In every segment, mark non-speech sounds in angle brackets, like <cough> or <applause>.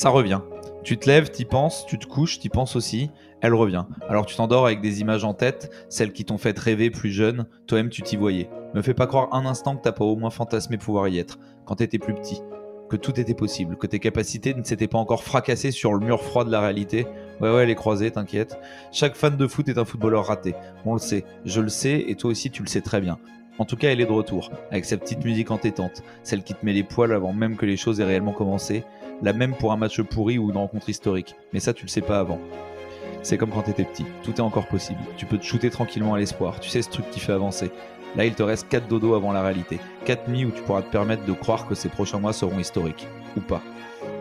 Ça revient. Tu te lèves, t'y penses, tu te couches, t'y penses aussi, elle revient. Alors tu t'endors avec des images en tête, celles qui t'ont fait rêver plus jeune, toi-même tu t'y voyais. Me fais pas croire un instant que t'as pas au moins fantasmé pouvoir y être, quand t'étais plus petit. Que tout était possible, que tes capacités ne s'étaient pas encore fracassées sur le mur froid de la réalité. Ouais, ouais, les croisées, t'inquiète. Chaque fan de foot est un footballeur raté. On le sait, je le sais, et toi aussi tu le sais très bien. En tout cas, elle est de retour, avec sa petite musique entêtante, celle qui te met les poils avant même que les choses aient réellement commencé, la même pour un match pourri ou une rencontre historique. Mais ça, tu le sais pas avant. C'est comme quand t'étais petit, tout est encore possible. Tu peux te shooter tranquillement à l'espoir, tu sais ce truc qui fait avancer. Là, il te reste 4 dodos avant la réalité. 4 nuits où tu pourras te permettre de croire que ces prochains mois seront historiques. Ou pas.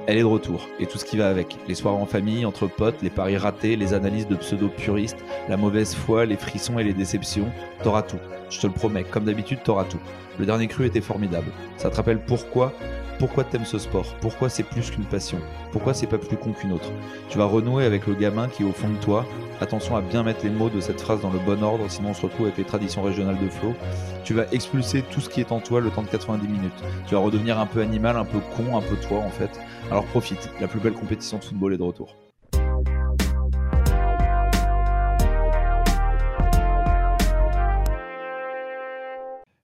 Elle est de retour, et tout ce qui va avec. Les soirs en famille, entre potes, les paris ratés, les analyses de pseudo-puristes, la mauvaise foi, les frissons et les déceptions. T'auras tout. Je te le promets, comme d'habitude, t'auras tout. Le dernier cru était formidable. Ça te rappelle pourquoi pourquoi t'aimes ce sport? Pourquoi c'est plus qu'une passion? Pourquoi c'est pas plus con qu'une autre? Tu vas renouer avec le gamin qui est au fond de toi. Attention à bien mettre les mots de cette phrase dans le bon ordre, sinon on se retrouve avec les traditions régionales de flow. Tu vas expulser tout ce qui est en toi le temps de 90 minutes. Tu vas redevenir un peu animal, un peu con, un peu toi en fait. Alors profite, la plus belle compétition de football est de retour.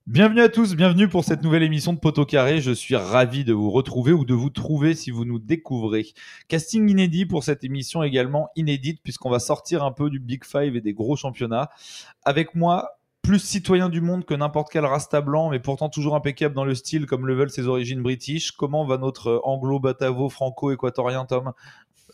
Bienvenue à tous, bienvenue pour cette nouvelle émission de Poteau Carré. Je suis ravi de vous retrouver ou de vous trouver si vous nous découvrez. Casting inédit pour cette émission également inédite puisqu'on va sortir un peu du Big Five et des gros championnats. Avec moi, plus citoyen du monde que n'importe quel rasta blanc, mais pourtant toujours impeccable dans le style comme le veulent ses origines british. Comment va notre anglo-batavo franco-équatorien, Tom?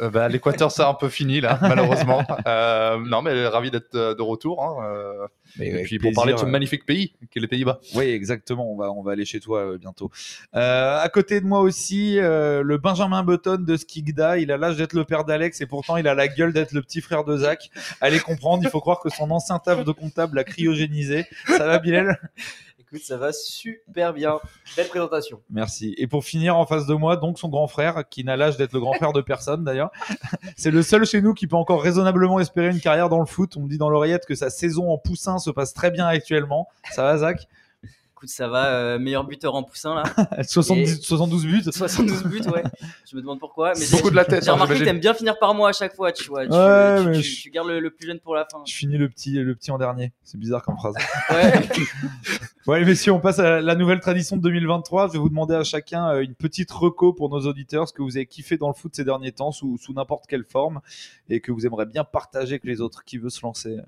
Euh, bah, L'Équateur, c'est un peu fini là, <laughs> malheureusement. Euh, non, mais ravi d'être euh, de retour. Hein, et puis pour parler de ce magnifique pays qu'est les Pays-Bas. Oui, exactement. On va, on va aller chez toi bientôt. à côté de moi aussi, le Benjamin Button de Skigda. Il a l'âge d'être le père d'Alex et pourtant il a la gueule d'être le petit frère de Zach. Allez comprendre, il faut croire que son ancien taf de comptable l'a cryogénisé. Ça va, Bilal? Ça va super bien. Belle présentation. Merci. Et pour finir, en face de moi, donc son grand frère, qui n'a l'âge d'être le grand frère de personne d'ailleurs. <laughs> C'est le seul chez nous qui peut encore raisonnablement espérer une carrière dans le foot. On me dit dans l'oreillette que sa saison en poussin se passe très bien actuellement. Ça va, Zach? Ça va, euh, meilleur buteur en poussin là. <laughs> 72 buts 72 buts, ouais. <laughs> Je me demande pourquoi. Mais beaucoup de la tête. J'ai hein, remarqué que t'aimes bien finir par moi à chaque fois, tu vois. Tu, gardes le, plus jeune pour la fin. Je finis le petit, le petit en dernier. C'est bizarre comme phrase. ouais. <laughs> ouais, messieurs, on passe à la nouvelle tradition de 2023. Je vais vous demander à chacun euh, une petite reco pour nos auditeurs, ce que vous avez kiffé dans le foot ces derniers temps, sous, sous n'importe quelle forme, et que vous aimeriez bien partager avec les autres. Qui veut se lancer?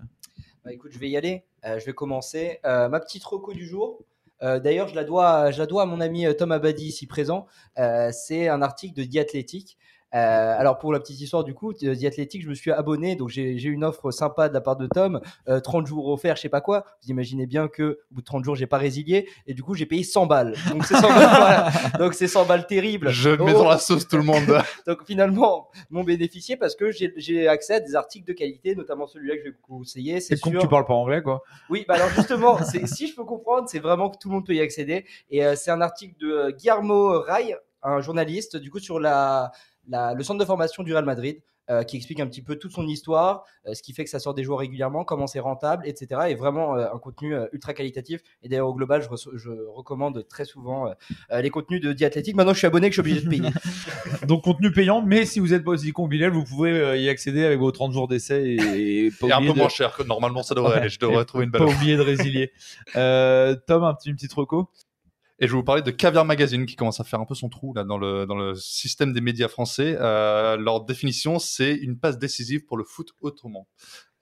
Bah, écoute, je vais y aller. Euh, je vais commencer. ma petite reco du jour. Euh, d'ailleurs, je, la dois, à mon ami euh, Tom Abadi, ici présent. Euh, c'est un article de Diathlétique euh, alors pour la petite histoire du coup, The Athletic, je me suis abonné, donc j'ai une offre sympa de la part de Tom, 30 jours offerts, je sais pas quoi. Vous imaginez bien que au bout de 30 jours, j'ai pas résilié et du coup j'ai payé 100 balles. Donc c'est 100 balles, <laughs> donc c'est 100 balles terribles. Je mets dans la sauce tout le monde. <laughs> donc finalement, mon bénéficié parce que j'ai accès à des articles de qualité, notamment celui-là que je vais vous conseiller. C'est con que tu parles pas anglais quoi. Oui, bah alors justement, <laughs> si je peux comprendre, c'est vraiment que tout le monde peut y accéder et c'est un article de Guillermo Ray, un journaliste, du coup sur la le centre de formation du Real Madrid, euh, qui explique un petit peu toute son histoire, euh, ce qui fait que ça sort des joueurs régulièrement, comment c'est rentable, etc. Et vraiment euh, un contenu ultra qualitatif. Et d'ailleurs, au global, je, recommande très souvent les contenus de Diathlétique. Maintenant, je suis abonné, que je suis obligé de payer. <laughs> Donc, contenu payant, mais si vous n'êtes pas aussi vous pouvez y accéder avec vos 30 jours d'essai. Et, et, <laughs> un peu moins cher que normalement ça devrait aller. Je devrais trouver une belle Pas oublier de résilier. Tom, un petit, une petite reco et je vais vous parler de Caviar Magazine qui commence à faire un peu son trou là dans le, dans le système des médias français. Euh, leur définition, c'est une passe décisive pour le foot autrement.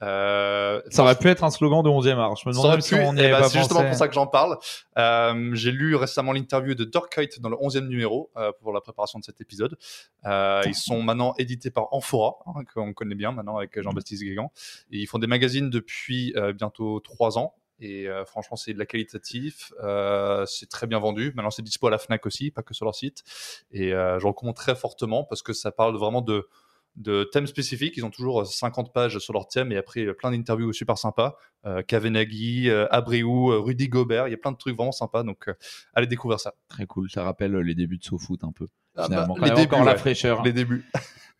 Euh, ça aurait pu être un slogan de 11e art. Je me demande si on eh ben, C'est justement pour ça que j'en parle. Euh, j'ai lu récemment l'interview de Dorkite dans le 11e numéro euh, pour la préparation de cet épisode. Euh, ils sont maintenant édités par Amphora, hein, qu'on connaît bien maintenant avec Jean-Baptiste Guégan. Et ils font des magazines depuis euh, bientôt trois ans. Et euh, franchement, c'est de la qualitatif. Euh, c'est très bien vendu. Maintenant, c'est dispo à la Fnac aussi, pas que sur leur site. Et euh, je recommande très fortement parce que ça parle vraiment de, de thèmes spécifiques. Ils ont toujours 50 pages sur leur thème et après plein d'interviews super sympas. Euh, Kavenaghi, Abreu, Rudy Gobert. Il y a plein de trucs vraiment sympas. Donc, allez découvrir ça. Très cool. Ça rappelle les débuts de SoFoot un peu. Ah bah, les débuts, la fraîcheur. Les débuts.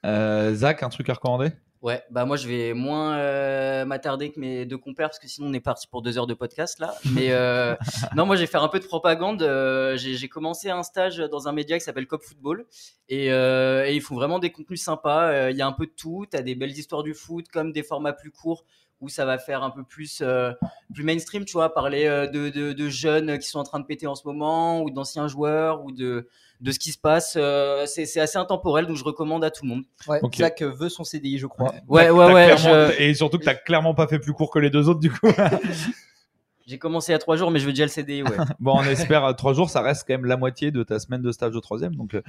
Zach, un truc à recommander? Ouais, bah moi je vais moins euh, m'attarder que mes deux compères parce que sinon on est parti pour deux heures de podcast là. Mais euh, <laughs> non, moi je vais faire un peu de propagande. Euh, j'ai commencé un stage dans un média qui s'appelle Cop Football et, et ils font vraiment des contenus sympas. Il y a un peu de tout. T'as des belles histoires du foot comme des formats plus courts où ça va faire un peu plus euh, plus mainstream, tu vois, parler euh, de, de, de jeunes qui sont en train de péter en ce moment ou d'anciens joueurs ou de de ce qui se passe. Euh, c'est c'est assez intemporel donc je recommande à tout le monde. Ouais. Zach veut son CDI, je crois. Ouais, ouais, ouais. je- Et surtout que t'as clairement pas fait plus court que les deux autres du coup. <laughs> J'ai commencé a trois jours, mais je veux déjà le CDI, ouais. <laughs> bon, on espère euh, trois jours, ça reste quand même la moitié de ta semaine de stage de troisième. Donc, euh,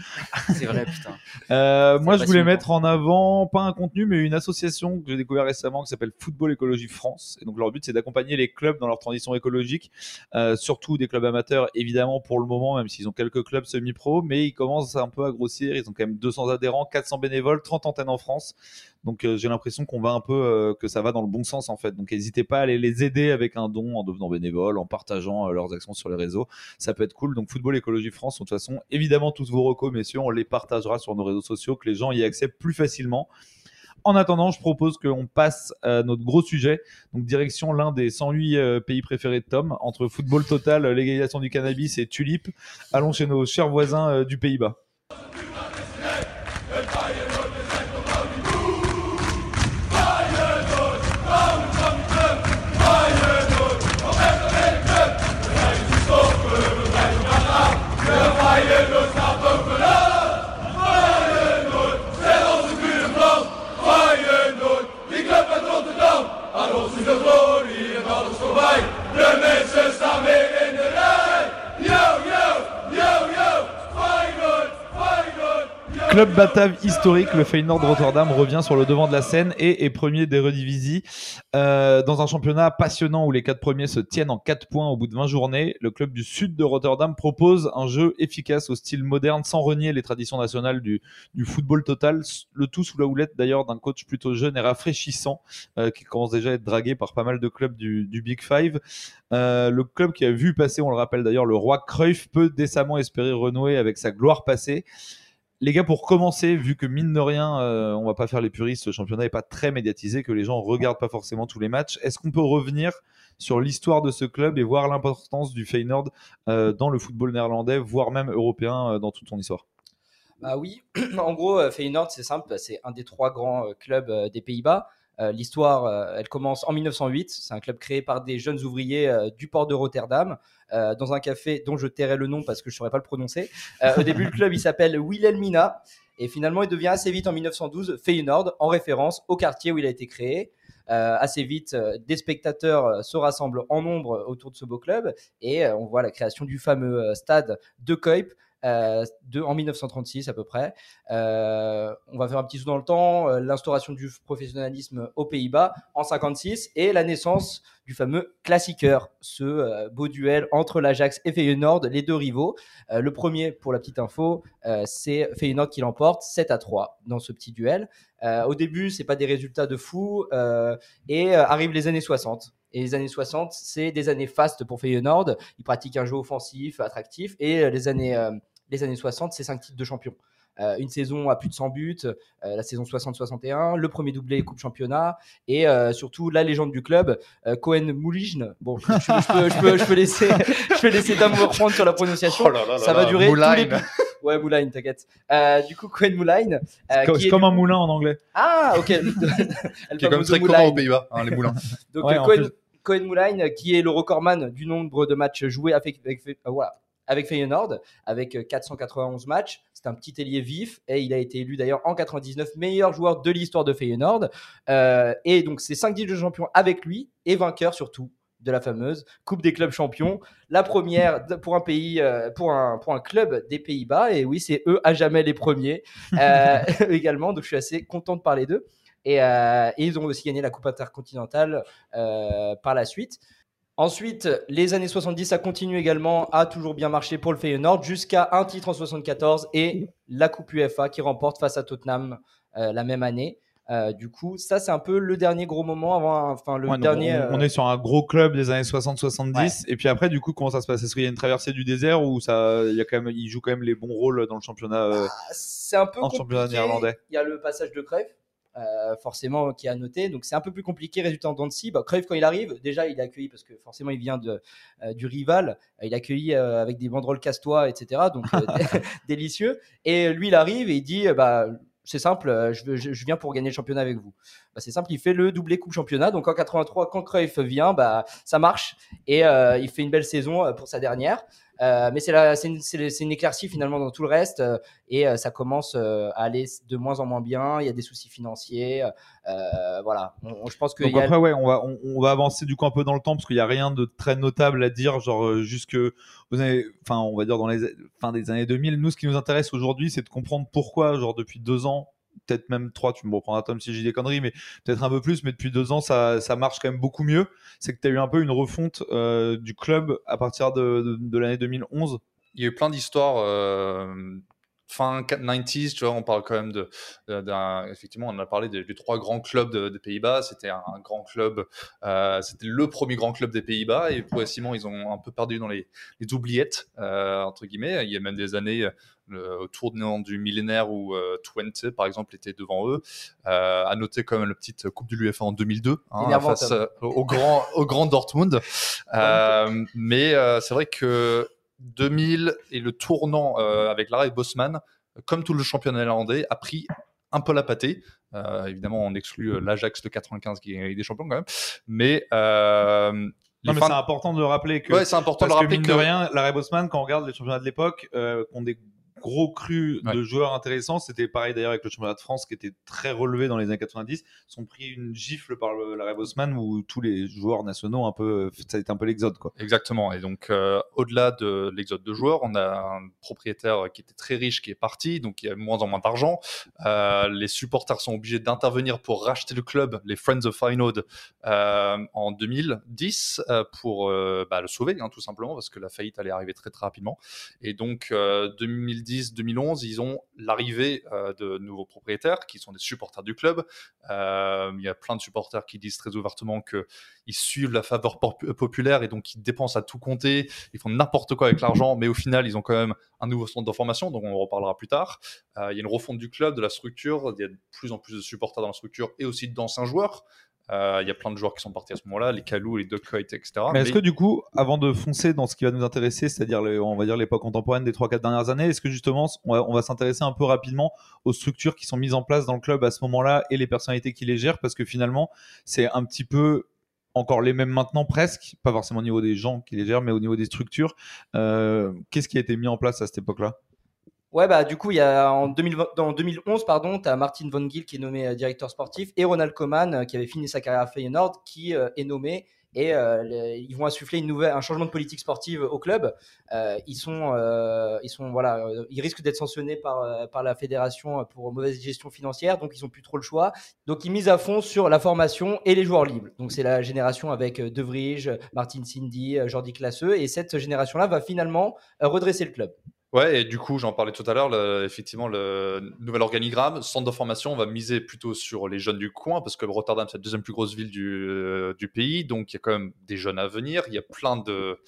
C'est vrai, putain. Euh, moi, je voulais mettre en avant, pas un contenu, mais une association que j'ai découvert récemment qui s'appelle Football Écologie France. Et donc, leur but, c'est d'accompagner les clubs dans leur transition écologique, euh, surtout des clubs amateurs, évidemment, pour le moment, même s'ils ont quelques clubs semi-pro, mais ils commencent un peu à grossir. Ils ont quand même 200 adhérents, 400 bénévoles, 30 antennes en France. Donc, euh, j'ai l'impression qu'on va un peu, euh, que ça va dans le bon sens, en fait. Donc, n'hésitez pas à aller les aider avec un don en devenant bénévole, en partageant euh, leurs actions sur les réseaux ça peut être cool. Donc Football Écologie France, de toute façon, évidemment tous vos recos, messieurs, on les partagera sur nos réseaux sociaux, que les gens y accèdent plus facilement. En attendant, je propose qu'on passe à notre gros sujet, donc direction l'un des 108 euh, pays préférés de Tom, entre football total, légalisation du cannabis et tulipe. Allons chez nos chers voisins du Pays-Bas. Club Batave historique, le Feyenoord de Rotterdam revient sur le devant de la scène et est premier des Redivisie. Euh, dans un championnat passionnant où les quatre premiers se tiennent en 4 points au bout de 20 journées, le club du sud de Rotterdam propose un jeu efficace au style moderne sans renier les traditions nationales du, du football total. Le tout sous la houlette d'ailleurs d'un coach plutôt jeune et rafraîchissant euh, qui commence déjà à être dragué par pas mal de clubs du, du Big Five. Euh, le club qui a vu passer, on le rappelle d'ailleurs, le roi Cruyff peut décemment espérer renouer avec sa gloire passée. Les gars, pour commencer, vu que mine de rien, euh, on va pas faire les puristes, ce championnat est pas très médiatisé, que les gens regardent pas forcément tous les matchs, est-ce qu'on peut revenir sur l'histoire de ce club et voir l'importance du Feyenoord euh, dans le football néerlandais, voire même européen euh, dans toute son histoire? Bah oui, <clears throat> en gros, euh, Feyenoord, c'est simple, c'est un des trois grands clubs des Pays-Bas. Euh, L'histoire, euh, elle commence en 1908. C'est un club créé par des jeunes ouvriers euh, du port de Rotterdam, dans un café dont je tairai le nom parce que je ne saurais pas le prononcer. Au début, le club, il s'appelle Wilhelmina. Et finalement, il devient assez vite en 1912 Feyenoord, en référence au quartier où il a été créé. Assez vite, des spectateurs se rassemblent en nombre autour de ce beau club et on voit la création du fameux stade de Kuip euh, en 1936 à peu près. Euh, on va faire un petit saut dans le temps, euh, l'instauration du professionnalisme aux Pays-Bas en 56 et la naissance du fameux classiqueur, ce beau duel entre l'Ajax et Feyenoord, les deux rivaux. Le premier, pour la petite info, c'est Feyenoord qui l'emporte 7 à 3 dans ce petit duel. Au début, c'est pas des résultats de fou et arrivent les années 60. Et les années 60, c'est des années fastes pour Feyenoord. Ils pratiquent un jeu offensif, attractif. Et les années, les années 60, c'est 5 titres de champion. Euh, une saison à plus de 100 buts, euh, la saison 60-61, le premier doublé Coupe Championnat et euh, surtout la légende du club, euh, Cohen Moulijne. Bon, je, je- je peux, je, peux, je peux laisser, je peux laisser Dame me reprendre sur la prononciation. Oh là là là Ça va là, durer tous Moulin. les- Ouais, Moulin, t'inquiète. Euh, du coup, Cohen Mouline. euh, Co- qui C'est est comme du un moulin en anglais. Ah, ok. <laughs> Qui est quand même fameuse très Moulin. commun aux Pays-Bas, hein, les moulins. Donc Ouais, euh, Cohen. Cohen Moulin, qui est le recordman du nombre de matchs joués avec, avec, euh, voilà, avec Feyenoord, avec euh, 491 matchs. C'est un petit ailier vif et il a été élu d'ailleurs en 99 meilleur joueur de l'histoire de Feyenoord. Euh, et donc c'est 5 titres de champion avec lui et vainqueur surtout de la fameuse Coupe des clubs champions, la première pour un pays, euh, pour un pour un club des Pays-Bas. Et oui, c'est eux à jamais les premiers <laughs> euh, <laughs> également. Donc je suis assez content de parler d'eux. Et, euh, et ils ont aussi gagné la Coupe intercontinentale euh, par la suite. Ensuite, les années 70, ça continue également à toujours bien marcher pour le Feyenoord jusqu'à un titre en 74 et la Coupe UEFA qui remporte face à Tottenham euh, la même année. Euh, du coup, ça c'est un peu le dernier gros moment avant, enfin le Ouais, dernier. on, on euh, est sur un gros club des années 60-70. Et puis après, du coup, comment ça se passe? Est-ce qu'il y a une traversée du désert ou ça, il y a quand même, il joue quand même les bons rôles dans le championnat euh, c'est un peu en championnat compliqué. néerlandais? Il y a le passage de Cruyff euh, forcément qui est à noter. Donc c'est un peu plus compliqué. Résultat en Dancy. Bah, Cruyff quand il arrive, déjà il est accueilli parce que forcément il vient de, euh, du rival. Il est accueilli euh, avec des banderoles casse-toi, etc. Donc euh, <laughs> <laughs> délicieux. Et lui il arrive et il dit bah c'est simple, euh, je, veux- je- je viens pour gagner le championnat avec vous. Bah, c'est simple, il fait le doublé coupe championnat. Donc en 83, quand Cruyff vient, bah ça marche et euh, il fait une belle saison euh, pour sa dernière. Euh, mais c'est une, c'est- c'est une éclaircie finalement dans tout le reste euh, et euh, ça commence euh, à aller de moins en moins bien. Il y a des soucis financiers, euh, voilà. On- on- je pense que Donc a- après, ouais, on va, on, on va avancer du coup un peu dans le temps parce qu'il n'y a rien de très notable à dire, genre jusque aux années, enfin, on va dire dans les fin des années 2000. Nous, ce qui nous intéresse aujourd'hui, c'est de comprendre pourquoi, genre depuis deux ans, peut-être même trois, tu me reprendras Tom si j'ai des conneries, mais peut-être un peu plus, mais depuis deux ans, ça, ça marche quand même beaucoup mieux. C'est que tu as eu un peu une refonte euh, du club à partir de, de, l'année 2011. il y a eu plein d'histoires euh, fin 90s, tu vois, on parle quand même de, d'un, effectivement, on a parlé des, des trois grands clubs de- des Pays-Bas. C'était un, un grand club, euh, c'était le premier grand club des Pays-Bas et progressivement ils ont un peu perdu dans les, les oubliettes euh, entre guillemets. Il y a même des années euh, autour du millénaire où euh, Twente, par exemple, était devant eux. À noter quand même la petite Coupe de l'UEFA en 2002 hein, face au grand, au grand Dortmund. <laughs> Mais c'est vrai que 2000 et le tournant euh, avec l'arrêt Bosman, comme tout le championnat néerlandais, a pris un peu la pâtée. Euh, évidemment, on exclut euh, l'Ajax de 95 qui est des champions quand même. Mais, euh, Non, mais fins- c'est important de le rappeler que ouais, c'est important de rappeler mine que, de rien, l'arrêt Bosman, quand on regarde les championnats de l'époque, euh, qui ont des gros Ouais. de joueurs intéressants, c'était pareil d'ailleurs avec le championnat de France qui était très relevé dans les années 90, sont pris une gifle par le- Bosman où tous les joueurs nationaux un peu, ça a été un peu l'exode quoi. Exactement. Et donc, euh, au-delà de l'exode de joueurs, on a un propriétaire qui était très riche qui est parti, donc il y a de moins en moins d'argent. Euh, les supporters sont obligés d'intervenir pour racheter le club, les Friends of Feyenoord, euh, en 2010 euh, pour euh, bah, le sauver, hein, tout simplement, parce que la faillite allait arriver très très rapidement. Et donc, euh, 2010-2011, ils ont l'arrivée euh, de nouveaux propriétaires qui sont des supporters du club. Euh, il y a plein de supporters qui disent très ouvertement que ils suivent la faveur pop- populaire et donc ils dépensent à tout compter, ils font n'importe quoi avec l'argent, mais au final, ils ont quand même un nouveau centre d'information, donc on en reparlera plus tard. Euh, il y a une refonte du club, de la structure, il y a de plus en plus de supporters dans la structure et aussi d'anciens joueurs. Euh, il y a plein de joueurs qui sont partis à ce moment-là, les Kalou, les Doc Hoyt, etc. Mais est-ce que du coup, avant de foncer dans ce qui va nous intéresser, c'est-à-dire on va dire l'époque contemporaine des 3-4 dernières années, est-ce que justement on va, on va s'intéresser un peu rapidement aux structures qui sont mises en place dans le club à ce moment-là et les personnalités qui les gèrent? Parce que finalement c'est un petit peu encore les mêmes maintenant presque, pas forcément au niveau des gens qui les gèrent, mais au niveau des structures. Euh, Qu'est-ce qui a été mis en place à cette époque-là? Ouais, bah, du coup, il y a en, 2020 en 2011, pardon, tu as Martin Von Giel qui est nommé euh, directeur sportif et Ronald Koeman euh, qui avait fini sa carrière à Feyenoord qui euh, est nommé et ils vont insuffler une nouvelle, un changement de politique sportive au club. Ils sont, ils sont, voilà, ils risquent d'être sanctionnés par, par la fédération pour mauvaise gestion financière, donc ils ont plus trop le choix. Donc ils misent à fond sur la formation et les joueurs libres. Donc c'est la génération avec De Vrij, Martin Cindy, Jordi Classeux et cette génération-là va finalement redresser le club. Ouais, et du coup, j'en parlais tout à l'heure, effectivement, le nouvel organigramme, centre de formation, on va miser plutôt sur les jeunes du coin, parce que Rotterdam, c'est la deuxième plus grosse ville du, euh, du pays, donc il y a quand même des jeunes à venir, il y a plein de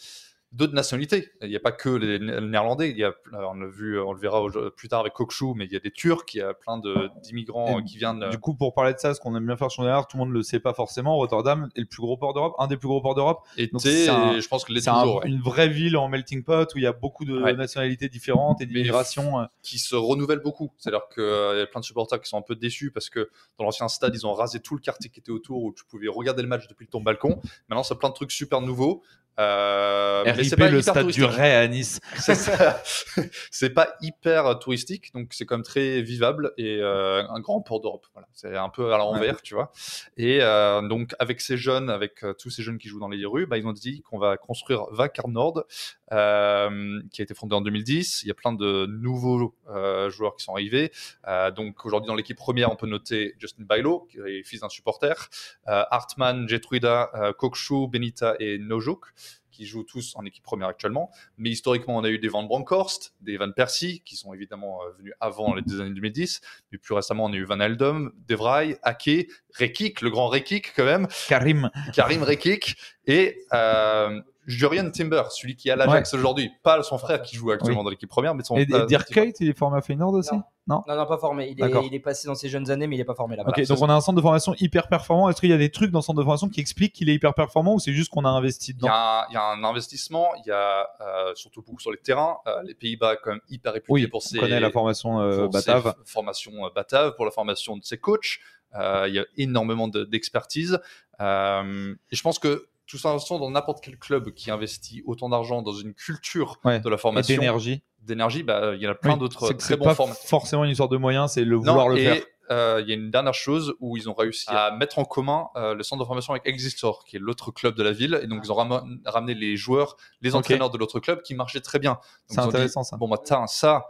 d'autres nationalités. Il n'y a pas que les Né- Néerlandais, il y a, on l'a vu, on le verra plus tard avec Kokshu, mais il y a des Turcs, il y a plein d'immigrants Et qui viennent. euh, Du coup, pour parler de ça, ce qu'on aime bien faire sur Néerlande, tout le monde ne le sait pas forcément, Rotterdam est le plus gros port d'Europe, un des plus gros ports d'Europe. donc c'est et je pense que les C'est un- toujours, ouais. une vraie ville en melting pot où il y a beaucoup de Ouais. nationalités différentes et d'immigration. euh. qui se renouvellent beaucoup. C'est-à-dire qu'il y a plein de supporters qui sont un peu déçus parce que dans l'ancien stade, ils ont rasé tout le quartier qui était autour où tu pouvais regarder le match depuis ton balcon. Maintenant, c'est plein de trucs super nouveaux. Euh, mais c'est RIP, pas le hyper stade du Ray à Nice. <laughs> C'est ça. <laughs> c'est pas hyper touristique, donc c'est quand même très vivable et euh, un grand port d'Europe. Voilà. C'est un peu à l'envers, tu vois. Et euh, donc avec ces jeunes, avec euh, tous ces jeunes qui jouent dans les rues, bah, ils ont dit qu'on va construire Vakar Nord, euh, qui a été fondé en 2010. Il y a plein de nouveaux euh, joueurs qui sont arrivés. Euh, donc aujourd'hui dans l'équipe première, on peut noter Justin Bailo, qui est fils d'un supporter, euh, Hartmann, Jetruida, euh, Kokshu, Benita et Nojuk qui jouent tous en équipe première actuellement. Mais historiquement, on a eu des Van Bronckhorst, des Van Persie, qui sont évidemment venus avant les années 2010. Mais plus récemment, on a eu Van Eldum, De Vrij, Ake, Rekik, le grand Rekik quand même, Karim. Karim Rekik. Et euh, Jurien Timber, celui qui est à l'Ajax aujourd'hui, pas son frère qui joue actuellement dans l'équipe première, mais son. Et, et Dirk Kuyt, il est formé à Feyenoord aussi? Non. non, non, pas formé. Il est, il est, passé dans ses jeunes années, mais il est pas formé là-bas. Ok, donc on a un centre de formation hyper performant. Est-ce qu'il y a des trucs dans le centre de formation qui expliquent qu'il est hyper performant ou c'est juste qu'on a investi dedans il y, a, il y, a un investissement, il y a euh, surtout beaucoup sur les terrains. Euh, les Pays-Bas, quand même, hyper réputés oui, pour ses. On connaît la formation euh, Batave. Formation euh, Batave, pour la formation de ses coachs. Euh, il y a énormément d'expertise. De, et je pense que tout ça dans n'importe quel club qui investit autant d'argent dans une culture ouais. de la formation. d'énergie d'énergie, bah, il y en a plein oui, d'autres très bons pas formateurs. forcément une histoire de moyens, c'est le vouloir non, le et, faire. Euh, il y a une dernière chose où ils ont réussi à mettre en commun euh, le centre de formation avec Existor, qui est l'autre club de la ville, et donc ils ont ram ramené les joueurs, les entraîneurs okay. de l'autre club qui marchaient très bien. C'est intéressant dit, ça. Bon bah ça,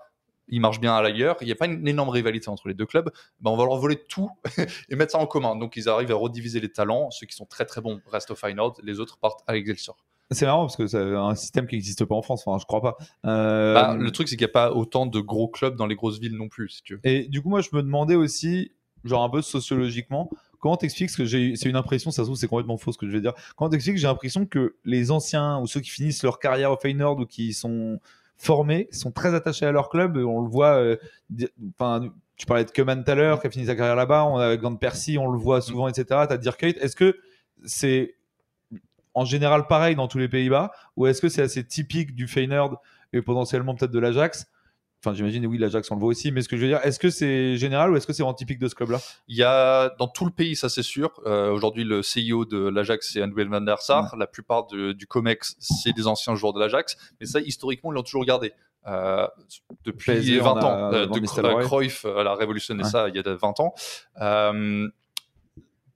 il marche bien à l'ailleurs, il n'y a pas une énorme rivalité entre les deux clubs, ben on va leur voler tout <laughs> et mettre ça en commun. Donc ils arrivent à rediviser les talents, ceux qui sont très très bons restent au Feyenoord, les autres partent à Excelsior. C'est marrant parce que c'est un système qui n'existe pas en France, enfin je crois pas. Euh... Bah, le truc c'est qu'il n'y a pas autant de gros clubs dans les grosses villes non plus, si tu veux. Et du coup moi je me demandais aussi, genre un peu sociologiquement, comment t'expliques ce que j'ai c'est une impression ça se trouve c'est complètement faux ce que je vais dire comment t'expliques j'ai l'impression que les anciens ou ceux qui finissent leur carrière au Feyenoord ou qui sont formés sont très attachés à leur club. On le voit euh, enfin tu parlais de Keman tout à l'heure qui a fini sa carrière là-bas. On a Van Persie on le voit souvent etc t'as Dirk est-ce que c'est en général pareil dans tous les Pays-Bas ou est-ce que c'est assez typique du Feyenoord et potentiellement peut-être de l'Ajax Enfin, j'imagine, oui, l'Ajax, on le voit aussi. Mais ce que je veux dire, est-ce que c'est général ou est-ce que c'est vraiment typique de ce club-là? Il y a dans tout le pays, ça c'est sûr. Euh, Aujourd'hui, le CEO de l'Ajax, c'est Anouel van der Sar. La plupart de, du COMEX, c'est des anciens joueurs de l'Ajax. Mais ça, historiquement, ils l'ont toujours gardé. Euh, depuis PSG, 20 a, ans. Euh, de Cruyff, elle a révolutionné ouais. ça il y a 20 ans. Euh,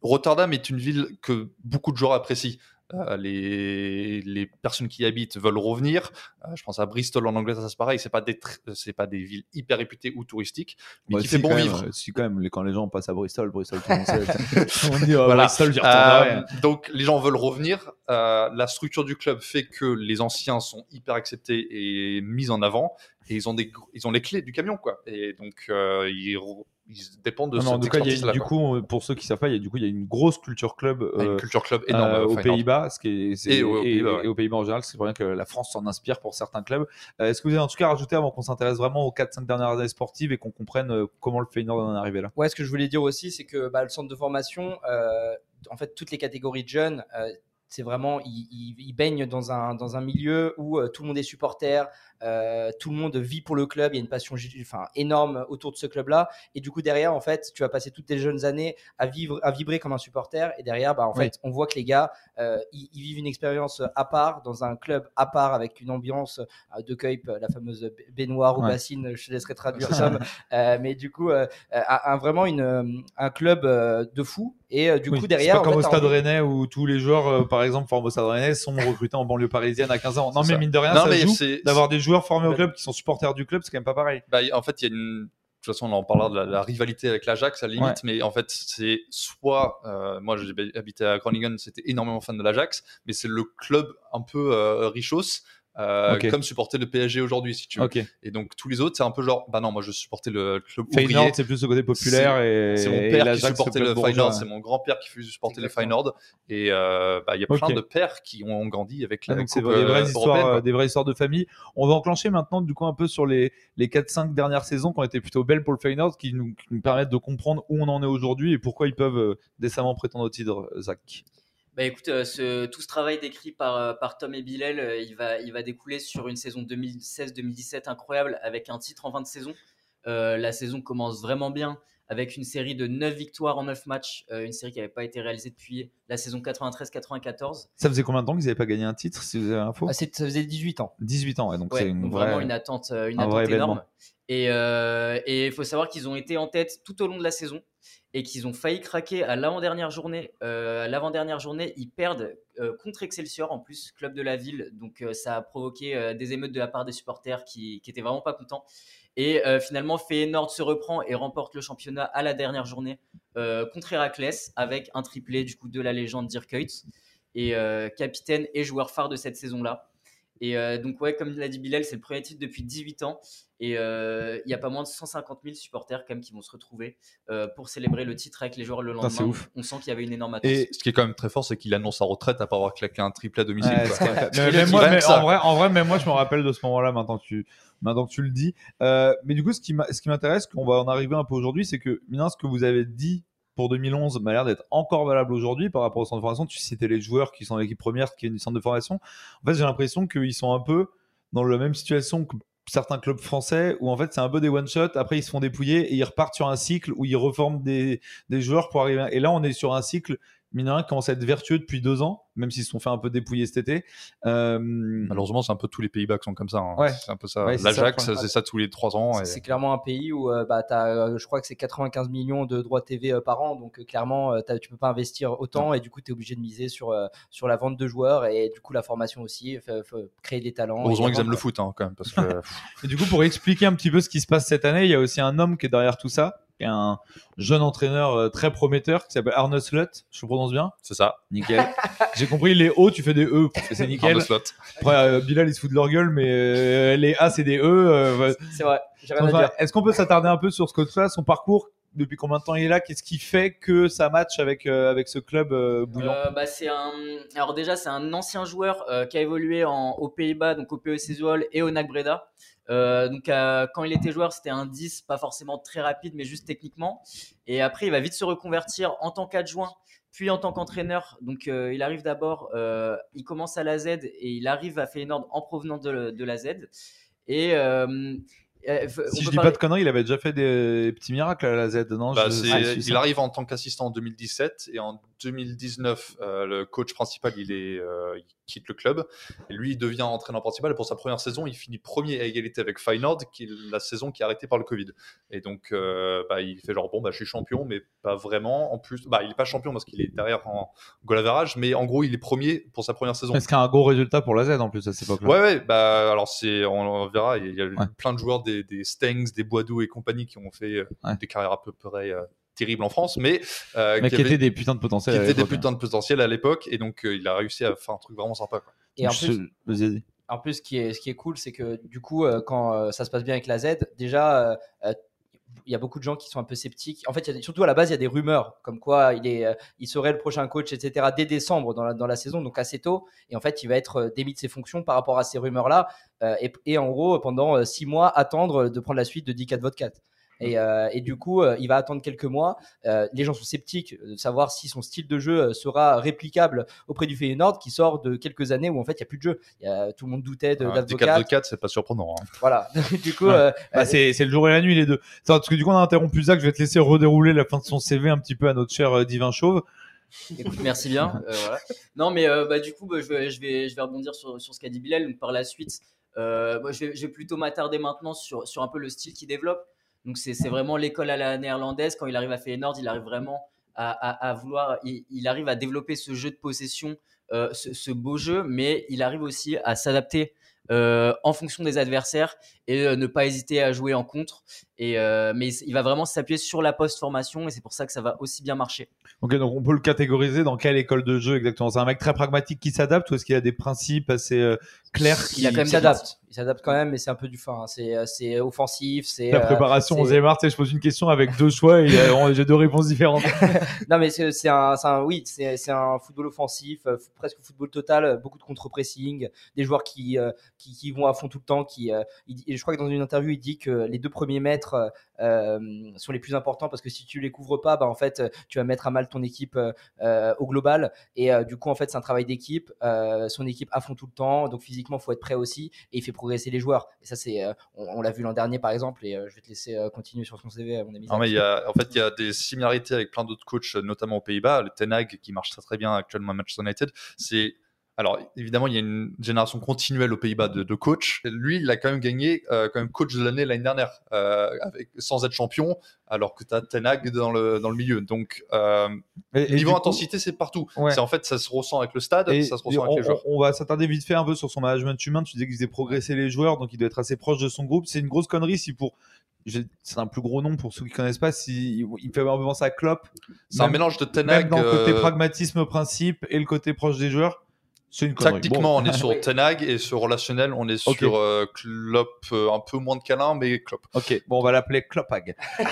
Rotterdam est une ville que beaucoup de joueurs apprécient. Euh, les, les, personnes qui y habitent veulent revenir. Euh, je pense à Bristol en Angleterre, ça c'est pareil. C'est pas des c'est pas des villes hyper réputées ou touristiques, mais bah, qui si, fait bon vivre. Si quand même, quand les gens passent à Bristol, Bristol, tout le monde <laughs> sait. on dit <laughs> oh, voilà. Bristol, j'y euh, donc les gens veulent revenir. Euh, la structure du club fait que les anciens sont hyper acceptés et mis en avant, et ils ont des ils ont les clés du camion quoi. Et donc euh, ils ils dépendent de non, cette non, en tout cas, il y a, là, du quoi. coup, pour ceux qui savent pas, il y a du coup, il y a une grosse culture club, Ah, une euh, culture club énorme euh, au aux. Pays-Bas, ce qui est, Et aux Pays-Bas, ouais. et aux Pays-Bas en général, c'est pour rien que la France s'en inspire pour certains clubs. Euh, Est-ce que vous avez en tout cas rajouté avant qu'on s'intéresse vraiment aux 4-5 dernières années sportives et qu'on comprenne euh, comment le Feyenoord en est arrivé là? Ouais, ce que je voulais dire aussi, c'est que bah, le centre de formation, euh, en fait, toutes les catégories de jeunes, euh, c'est vraiment, ils, baignent dans un, dans un milieu où euh, tout le monde est supporter, euh, tout le monde vit pour le club, il y a une passion enfin, énorme autour de ce club-là. Et du coup, derrière, en fait, tu vas passer toutes tes jeunes années à, vivre, à vibrer comme un supporter. Et derrière, bah, en Oui. fait, on voit que les gars, euh, ils, ils vivent une expérience à part, dans un club à part, avec une ambiance euh, de Cuip, la fameuse ba- baignoire ou Ouais. bassine, je te laisserai traduire <laughs> Tom. Euh, mais du coup, euh, euh, un, vraiment une, un club euh, de fou. Et euh, du Oui, coup, derrière. c'est pas en comme fait, au Stade Rennais où tous les joueurs, euh, par exemple, formés au Stade Rennais, sont recrutés en banlieue parisienne à 15 ans. Non, mais ça. mine de rien, Non, ça mais joue c'est- d'avoir des joueurs formés au club qui sont supporters du club, c'est quand même pas pareil. Bah, en fait, il y a une. De toute façon, on en parlera de la, la rivalité avec l'Ajax à la limite, Ouais. mais en fait, c'est soit. euh, moi, j'ai habité à Groningen, c'était énormément fan de l'Ajax, mais c'est le club un peu euh, richos, euh, comme supporter le PSG aujourd'hui, si tu veux. Et donc, tous les autres, c'est un peu genre, bah non, moi, je supportais le club ouvrier. C'est plus le côté populaire et C'est mon et père qui supportait le le. Feyenoord, c'est mon grand-père qui supportait le Exactement. Feyenoord. Et euh, bah, il y a plein de pères qui ont grandi avec Ah, la donc c'est des vraies euh, histoires, euh, des vraies histoires de famille. On va enclencher maintenant du coup un peu sur les, les 4-5 dernières saisons qui ont été plutôt belles pour le Feyenoord, qui nous, qui nous permettent de comprendre où on en est aujourd'hui et pourquoi ils peuvent euh, décemment prétendre au titre, Zach. Bah écoute, euh, ce- tout ce travail décrit par, euh, par Tom et Bilal, euh, il, va, il va découler sur une saison 2016-2017 incroyable avec un titre en fin de saison. Euh, la saison commence vraiment bien avec une série de 9 victoires en 9 matchs, euh, une série qui n'avait pas été réalisée depuis la saison 93-94. Ça faisait combien de temps qu'ils n'avaient pas gagné un titre, si vous avez l'info? Ah, ça faisait 18 ans. 18 ans, ouais, donc Ouais, c'est une donc vraie... vraiment une attente, une un vrai attente événement. énorme. Et il faut savoir qu'ils ont été en tête tout au long de la saison et qu'ils ont failli craquer à l'avant-dernière journée. Euh, l'avant-dernière journée, ils perdent euh, contre Excelsior en plus, club de la ville. Donc euh, ça a provoqué euh, des émeutes de la part des supporters qui, qui étaient vraiment pas contents. Et euh, finalement, Feyenoord se reprend et remporte le championnat à la dernière journée euh, contre Heracles avec un triplé du coup de la légende Dirk Kuyt et euh, capitaine et joueur phare de cette saison-là. Et euh, donc, ouais, comme l'a dit Bilal, c'est le premier titre depuis 18 ans. Et euh, il y a pas moins de 150 000 supporters quand même qui vont se retrouver euh, pour célébrer le titre avec les joueurs le lendemain. c'est ouf. On sent qu'il y avait une énorme attente. Et ce qui est quand même très fort, c'est qu'il annonce sa retraite après avoir claqué un triplé à domicile. Ouais, quoi. <laughs> Mais moi, mais en, vrai, en vrai, même moi, je me rappelle de ce moment-là maintenant que tu, maintenant que tu le dis. Euh, mais du coup, ce qui m'intéresse, qu'on va en arriver un peu aujourd'hui, c'est que, Mina, ce que vous avez dit pour 2011 m'a l'air d'être encore valable aujourd'hui par rapport au centre de formation. Tu citais les joueurs qui sont l'équipe première, qui est une centre de formation. En fait, j'ai l'impression qu'ils sont un peu dans la même situation que certains clubs français où en fait c'est un peu des one shot après ils se font dépouiller et ils repartent sur un cycle où ils reforment des, des joueurs pour arriver et là on est sur un cycle mine commence à être vertueux depuis deux ans même s'ils se sont fait un peu dépouiller cet été Euh, Malheureusement, c'est un peu tous les Pays-Bas qui sont comme ça. hein. Ouais. C'est un peu ça. Ouais, c'est ça, le L'Ajax, c'est ça tous les trois ans. C'est- et- clairement un pays où euh, bah, t'as, euh, je crois que c'est 95 millions de droits TV euh, par an, donc euh, clairement euh, t'as- tu peux pas investir autant et du coup tu es obligé de miser sur, euh, sur la vente de joueurs et du coup la formation aussi, créer des talents. Heureusement qu'ils aiment le foot hein, quand même. Parce que <laughs> Et du coup, pour expliquer un petit peu ce qui se passe cette année, il y a aussi un homme qui est derrière tout ça, qui est un jeune entraîneur euh, très prometteur qui s'appelle Arne Slot. Je le prononce bien? C'est ça. Nickel. <laughs> J'ai compris les O, tu fais des E, parce que c'est nickel. Arne Slot. Après, euh, Bilal, il se fout de leur gueule, mais euh, les A, c'est des E. euh, ouais. C'est vrai, j'ai rien à Enfin, dire. Est-ce qu'on peut s'attarder un peu sur ce coach-là, son parcours? Depuis combien de temps il est là? Qu'est-ce qui fait que ça match avec, euh, avec ce club euh, bouillant Euh, bah, c'est un... Alors déjà, c'est un ancien joueur euh, qui a évolué en... aux Pays-Bas, donc au PEC Zwolle et au NAC Breda. Euh, donc euh, quand il était joueur, c'était un 10, pas forcément très rapide, mais juste techniquement. Et après, il va vite se reconvertir en tant qu'adjoint, puis en tant qu'entraîneur. Donc euh, il arrive d'abord, euh, il commence à la Z et il arrive à Feyenoord en provenance de, de la Z. Et euh, euh, on Si je dis parler- pas de conneries, il avait déjà fait des petits miracles à la Z, non? Bah, Je- Ah, il arrive en tant qu'assistant en 2017 et en 2019, euh, le coach principal il, est, euh, il quitte le club et lui il devient entraîneur principal. Et pour sa première saison, il finit premier à égalité avec Feyenoord, qui est la saison qui est arrêtée par le Covid. Et donc euh, bah, il fait genre bon bah je suis champion, mais pas vraiment. En plus, bah il est pas champion parce qu'il est derrière en goal average, mais en gros il est premier pour sa première saison. Est-ce qu'il y a un gros résultat pour la Z en plus à cette époque-là Ouais, ouais, bah alors c'est, on, on verra. Il y a Ouais. plein de joueurs, des, des Stengs, des Boidoux et compagnie qui ont fait Ouais. des carrières à peu près terribles en France, mais, euh, Mais qui, qui avaient- étaient des putains de qui des l'époque, hein. putains de potentiel à l'époque, et donc euh, il a réussi à faire un truc vraiment sympa. Quoi. Et en plus. En plus, ce qui est, ce qui est cool, c'est que du coup, euh, quand euh, ça se passe bien avec la Z, déjà, il y a beaucoup de gens qui sont un peu sceptiques. En fait, il y a des- surtout à la base, il y a des rumeurs comme quoi il, est, euh, il serait le prochain coach, etc., dès décembre dans la, dans la saison, donc assez tôt. Et en fait, il va être euh, démis de ses fonctions par rapport à ces rumeurs-là. euh, et, et en gros, pendant euh, six mois, attendre de prendre la suite de 10 vote 4. Et, euh, et du coup, euh, il va attendre quelques mois. Euh, les gens sont sceptiques de savoir si son style de jeu sera réplicable auprès du Feyenoord qui sort de quelques années où en fait il n'y a plus de jeu. Il y a- tout le monde doutait de Un d'Advocat. 4 c'est pas surprenant. hein. Voilà. <laughs> du coup, Ouais. euh, Bah, c'est le jour et la nuit les deux. Attends, parce que du coup on a interrompu Zach, je vais te laisser redérouler la fin de son CV un petit peu à notre cher euh, divin chauve. Écoute, merci bien. Euh, voilà. Non, mais euh, bah, du coup, bah, je, vais, je, vais, je vais rebondir sur, sur ce qu'a dit Bilal. Donc, par la suite, euh, je, vais, je vais plutôt m'attarder maintenant sur, sur un peu le style qu'il développe. Donc, c'est vraiment l'école à la néerlandaise. Quand il arrive à Feyenoord, il arrive vraiment à, vouloir. Il, arrive à développer ce jeu de possession, euh, ce, ce beau jeu, mais il arrive aussi à s'adapter. euh, en fonction des adversaires et euh, ne pas hésiter à jouer en contre. Et, euh, mais il va vraiment s'appuyer sur la post-formation et c'est pour ça que ça va aussi bien marcher. Ok, donc on peut le catégoriser dans quelle école de jeu exactement? C'est un mec très pragmatique qui s'adapte ou est-ce qu'il a des principes assez euh, clairs qui... il a quand même s'adapte. Il s'adapte quand même, mais c'est un peu du fin. hein. C'est c'est offensif. C'est La préparation, c'est- on se je pose une question avec deux choix et j'ai deux réponses différentes. <laughs> non, mais c'est c'est un, c'est un- oui, c'est c'est un football offensif, presque football total, beaucoup de contre-pressing, des joueurs qui, qui, qui vont à fond tout le temps. Qui, je crois que dans une interview, il dit que les deux premiers mètres euh, sont les plus importants parce que si tu les couvres pas, bah, en fait, tu vas mettre à mal ton équipe euh, euh, au global. Et du coup, en fait, c'est un travail d'équipe. son équipe à fond tout le temps, donc physiquement, faut être prêt aussi. Et il fait progresser les joueurs. Et ça, c'est, on, l'a vu l'an dernier, par exemple. Et je vais te laisser continuer sur son CV, mon ami. Non, mais il y a, en fait, il y a des similarités avec plein d'autres coachs, notamment aux Pays-Bas. Le Ten Hag, qui marche très très bien actuellement à Manchester United, c'est alors évidemment, il y a une génération continuelle aux Pays-Bas de, de coachs. Lui, il a quand même gagné euh, quand même coach de l'année l'année dernière, euh, avec, sans être champion, alors que tu as Ten Hag dans le, dans le milieu. Donc, euh, Et- niveau intensité, c'est partout. Ouais. C'est en fait, ça se ressent avec le stade, Et ça se ressent on, avec les joueurs. on- va s'attarder vite fait un peu sur son management humain. Tu disais qu'il faisait progresser les joueurs, donc il doit être assez proche de son groupe. C'est une grosse connerie si pour. C'est un plus gros nom pour ceux qui connaissent pas. Si, il fait un peu penser à Klopp. C'est un mélange de Ten Même Hag. dans le côté euh, pragmatisme, principe et le côté proche des joueurs. C'est une connerie. Tactiquement, Bon. on est sur. <laughs> Tenag et sur relationnel, on est sur euh, Klopp, euh, un peu moins de câlin, mais Klopp. Ok, bon, on va l'appeler Kloppag. <laughs>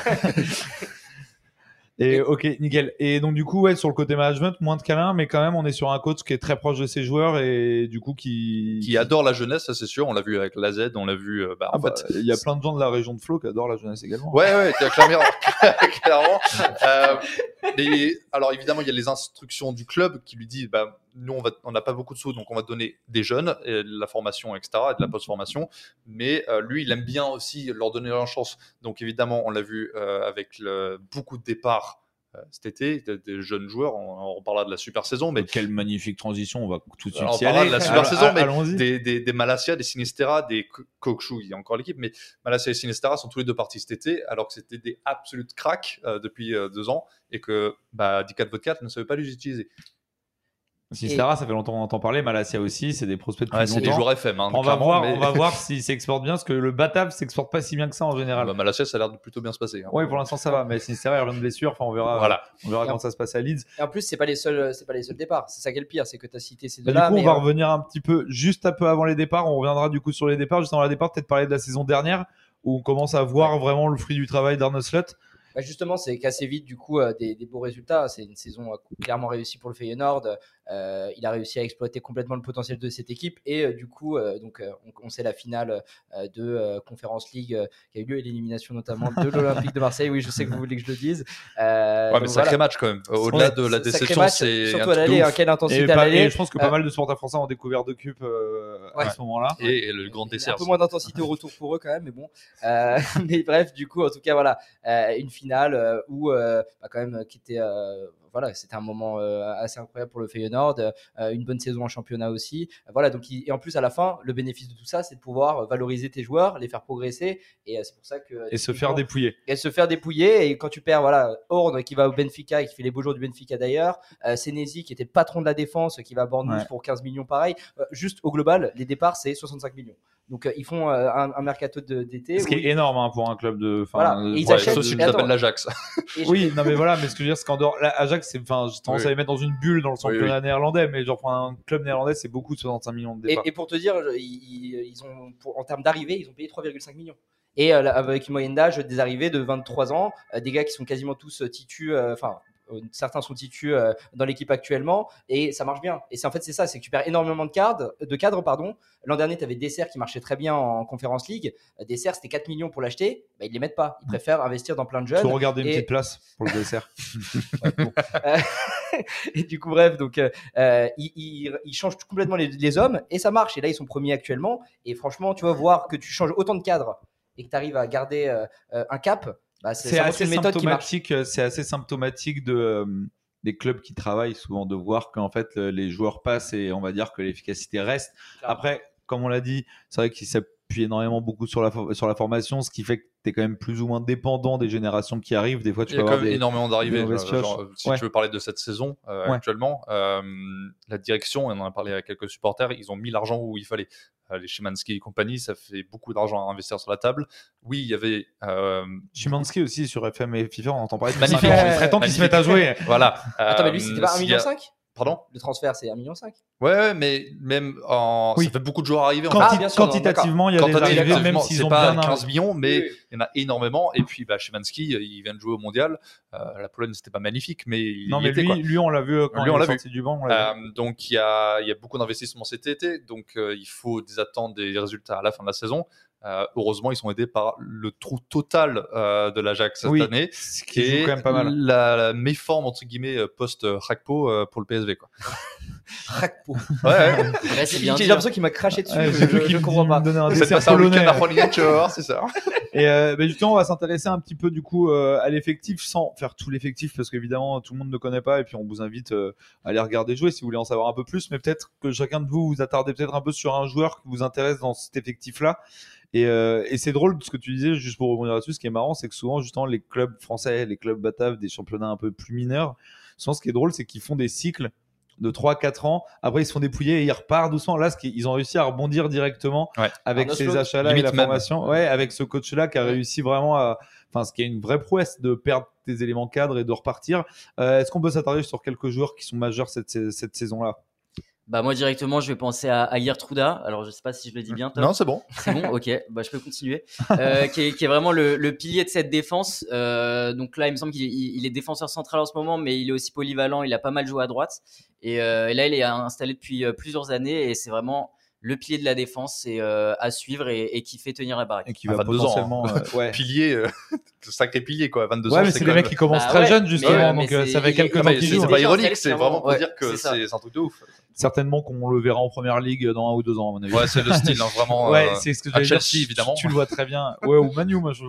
Et ok, nickel. Et donc du coup, ouais, sur le côté management, moins de câlins, mais quand même, on est sur un coach qui est très proche de ses joueurs et du coup qui. Qui adore la jeunesse, ça c'est sûr. On l'a vu avec la Z, on l'a vu. euh, bah, Ah en bah, fait, il y a plein de gens de la région de Flo qui adorent la jeunesse également. Ouais, ouais, clairement. <laughs> clairement. Euh, mais, alors évidemment, il y a les instructions du club qui lui disent, bah, nous, on n'a pas beaucoup de sous, donc on va te donner des jeunes, et de la formation, etc., et de la post-formation. Mais euh, lui, il aime bien aussi leur donner leur chance. Donc évidemment, on l'a vu euh, avec le- beaucoup de départs euh, cet été, des, jeunes joueurs. On, on parlera de la super saison, mais quelle magnifique transition, on va tout de suite on parlera de la super saison, mais des, des, des Malasia, des Sinistera, des Ko- Kokshu, il y a encore l'équipe, mais Malasia et Sinistera sont tous les deux partis cet été, alors que c'était des absolutes cracks euh, depuis euh, deux ans et que bah, Dikat Vodkat ne savait pas les utiliser. Sinistera, ça fait longtemps qu'on entend parler. Malasia aussi, c'est des prospects depuis Ouais, c'est des joueurs FM. hein, on, va voir, mais- on va voir <laughs> s'ils s'exportent bien, parce que le Batav s'exporte pas si bien que ça en général. Bah, Malasia, ça a l'air de plutôt bien se passer. hein. Oui, pour l'instant ça va, mais Sinistera, il revient de blessure. Enfin, on verra, Voilà. on verra comment ça se passe à Leeds. Et en plus, c'est pas les seuls, c'est pas les seuls départs. C'est ça qui est le pire, c'est que tu as cité ces Bah, du deux-là. coup, on va euh, revenir un petit peu juste un peu avant les départs. On reviendra du coup sur les départs. Juste avant les départs, peut-être parler de la saison dernière où on commence à voir vraiment le fruit du travail d'Arne Slot. Bah, justement, c'est qu'assez vite du coup euh, des, des beaux résultats. C'est une saison euh, clairement réussie pour le Feyenoord. Euh, il a réussi à exploiter complètement le potentiel de cette équipe et euh, du coup, euh, donc euh, on, on sait la finale euh, de euh, Conference League euh, qui a eu lieu et l'élimination notamment de l'Olympique de Marseille. Oui, je sais que vous voulez que je le dise. Euh, Ouais, mais sacré voilà. match quand même. Au-delà de la déception, c'est un surtout à l'aller. hein, quelle Et, intensité à et l'aller. je pense que Euh, pas mal de supporters français ont découvert de cup euh, Ouais. à ce moment-là. Et, et le grand dessert. Un peu moins d'intensité au retour pour eux quand même, mais bon. Euh, <laughs> mais bref, du coup, en tout cas, voilà, euh, une finale euh, où, euh, bah, quand même, euh, qui était, voilà, c'était un moment euh, assez incroyable pour le Feyenoord, euh, une bonne saison en championnat aussi. Euh, voilà, donc il- et en plus à la fin, le bénéfice de tout ça, c'est de pouvoir valoriser tes joueurs, les faire progresser, et c'est pour ça que Et se faire dépouiller. et se faire dépouiller. Et quand tu perds, voilà, Horn qui va au Benfica et qui fait les beaux jours du Benfica d'ailleurs, Senesi qui était le patron de la défense, qui va à Bournemouth Ouais. pour 15 millions pareil. Juste au global, les départs, c'est 65 millions. Donc euh, ils font euh, un, un mercato d'été. Ce qui est énorme hein, pour un club de. enfin, Voilà. de- Et ils Ouais, achètent- sauf si tu t'appelles l'Ajax. <laughs> Oui, non mais voilà, mais ce que je veux dire, c'est qu'en dehors, là, Ajax, c'est, enfin, j'ai tendance Oui, à les mettre dans une bulle dans le championnat oui. néerlandais, mais genre pour un club néerlandais, c'est beaucoup de 65 millions de Et, départ. et pour te dire, ils, ont, pour- en termes d'arrivée, ils ont payé 3,5 millions. Et euh, avec une moyenne d'âge des arrivées de 23 ans, euh, des gars qui sont quasiment tous euh, titus, euh, enfin. Euh, certains sont titus euh, dans l'équipe actuellement et ça marche bien. Et c'est en fait c'est ça, c'est que tu perds énormément de cadres, de cadres pardon. L'an dernier, tu avais Dessert qui marchait très bien en Conférence League. Euh, Dessert, c'était 4 millions pour l'acheter, bah, ils les mettent pas. Ils préfèrent investir dans plein de jeunes. Faut regarder une et- petite place pour le dessert. <laughs> <laughs> Ouais, bon. <laughs> Et du coup, bref, donc euh, ils, ils- ils changent complètement les, les hommes et ça marche. Et là, ils sont premiers actuellement. Et franchement, tu vas voir que tu changes autant de cadres et que tu arrives à garder euh, un cap. Bah, c'est assez une méthode symptomatique. euh, C'est assez symptomatique de euh, des clubs qui travaillent souvent de voir qu'en fait le- les joueurs passent et on va dire que l'efficacité reste. Après, comme on l'a dit, c'est vrai qu'ils s'appuient énormément beaucoup sur la sur la formation, ce qui fait que tu es quand même plus ou moins dépendant des générations qui arrivent. Des fois, tu Il y a peux quand avoir même des énormément d'arrivées. genre, si Ouais. tu veux parler de cette saison euh, Ouais. actuellement, euh, la direction, on en a parlé à quelques supporters, ils ont mis l'argent où il fallait. Euh, les Szymanski et compagnie, ça fait beaucoup d'argent à investir sur la table. Oui, il y avait. euh, Szymanski aussi sur FM et FIFA, on entend parler de Magnifique. Il serait temps qu'ils se mettent à jouer. voilà. Attends, mais lui, Euh, c'était pas 1,5 s'il y a- million Pardon Le transfert, c'est 1,5 million Ouais, ouais, mais même en. Oui. Ça fait beaucoup de joueurs arriver. Quanti- Ah, bien sûr, non, quantitativement, il y a des arrivées, même s'ils ont pas bien 15 millions, mais Oui, oui. il y en a énormément. Et puis, bah, Szymanski, il vient de jouer au mondial. Euh, la Pologne, c'était pas magnifique, mais il Non, y mais était, lui, quoi. lui, on l'a vu euh, quand Lui, il on est l'a sorti du banc. Euh, donc, il y a, il y a beaucoup d'investissements cet été. Donc, euh, il faut des attentes des résultats à la fin de la saison. Euh, heureusement, ils sont aidés par le trou total euh, de l'Ajax cette Oui, année. ce qui joue quand même pas mal. La, la méforme, entre guillemets, euh, post-Rakpo euh, pour le PSV. Quoi. <laughs> Rakpo. Ouais, ouais. C'est J'ai dit, l'impression qu'il m'a craché dessus. Ouais, je, je- je comprends pas. dessert pas ça polonais. week-end voir, c'est ça. Et euh, ben justement, on va s'intéresser un petit peu du coup euh, à l'effectif sans faire tout l'effectif parce qu'évidemment tout le monde ne connaît pas et puis on vous invite euh, à aller regarder jouer si vous voulez en savoir un peu plus. Mais peut-être que chacun de vous vous attardez peut-être un peu sur un joueur qui vous intéresse dans cet effectif-là. Et, euh, et c'est drôle ce que tu disais juste pour rebondir là-dessus. Ce qui est marrant, c'est que souvent justement les clubs français, les clubs bataves, des championnats un peu plus mineurs, souvent ce qui est drôle, c'est qu'ils font des cycles de 3-4 ans. Après, ils se font dépouiller et ils repartent doucement. Là, ce qui- ils ont réussi à rebondir directement Ouais. avec ces achats-là et la même. formation. Ouais, avec ce coach-là qui a Ouais. réussi vraiment à. Enfin, ce qui est une vraie prouesse de perdre tes éléments cadres et de repartir. Euh, Est-ce qu'on peut s'attarder sur quelques joueurs qui sont majeurs cette, cette saison-là? Bah moi directement je vais penser à, à Gertruda. Alors je sais pas si je le dis bien. Non, c'est bon. C'est bon, ok. Bah je peux continuer. Euh, qui, est, qui est vraiment le, le pilier de cette défense. Euh, donc là il me semble qu'il est, il est défenseur central en ce moment, mais il est aussi polyvalent. Il a pas mal joué à droite. Et, euh, et là il est installé depuis euh, plusieurs années et c'est vraiment le pilier de la défense c'est euh, à suivre et, et qui fait tenir la baraque. Et qui va 22 ans, potentiellement. euh, <laughs> ouais. Pilier, euh, <laughs> sacré pilier quoi. 22 Ouais, ans. mais c'est même- mecs qui commencent Bah très ouais, jeunes justement, donc euh, c'est- ça fait quelques Ah, temps qu'ils c'est jouent. pas déjà en ironique, c'est vraiment pour Ouais, dire que c'est c'est c'est un truc de ouf. Certainement qu'on le verra en première ligue dans un ou deux ans, à mon avis. Ouais, c'est le <laughs> style, hein, vraiment. Ouais, euh, c'est ce que à j'allais dire. Chelsea, Tu- évidemment. Tu, le vois très bien. Ouais, ou Manu, moi je.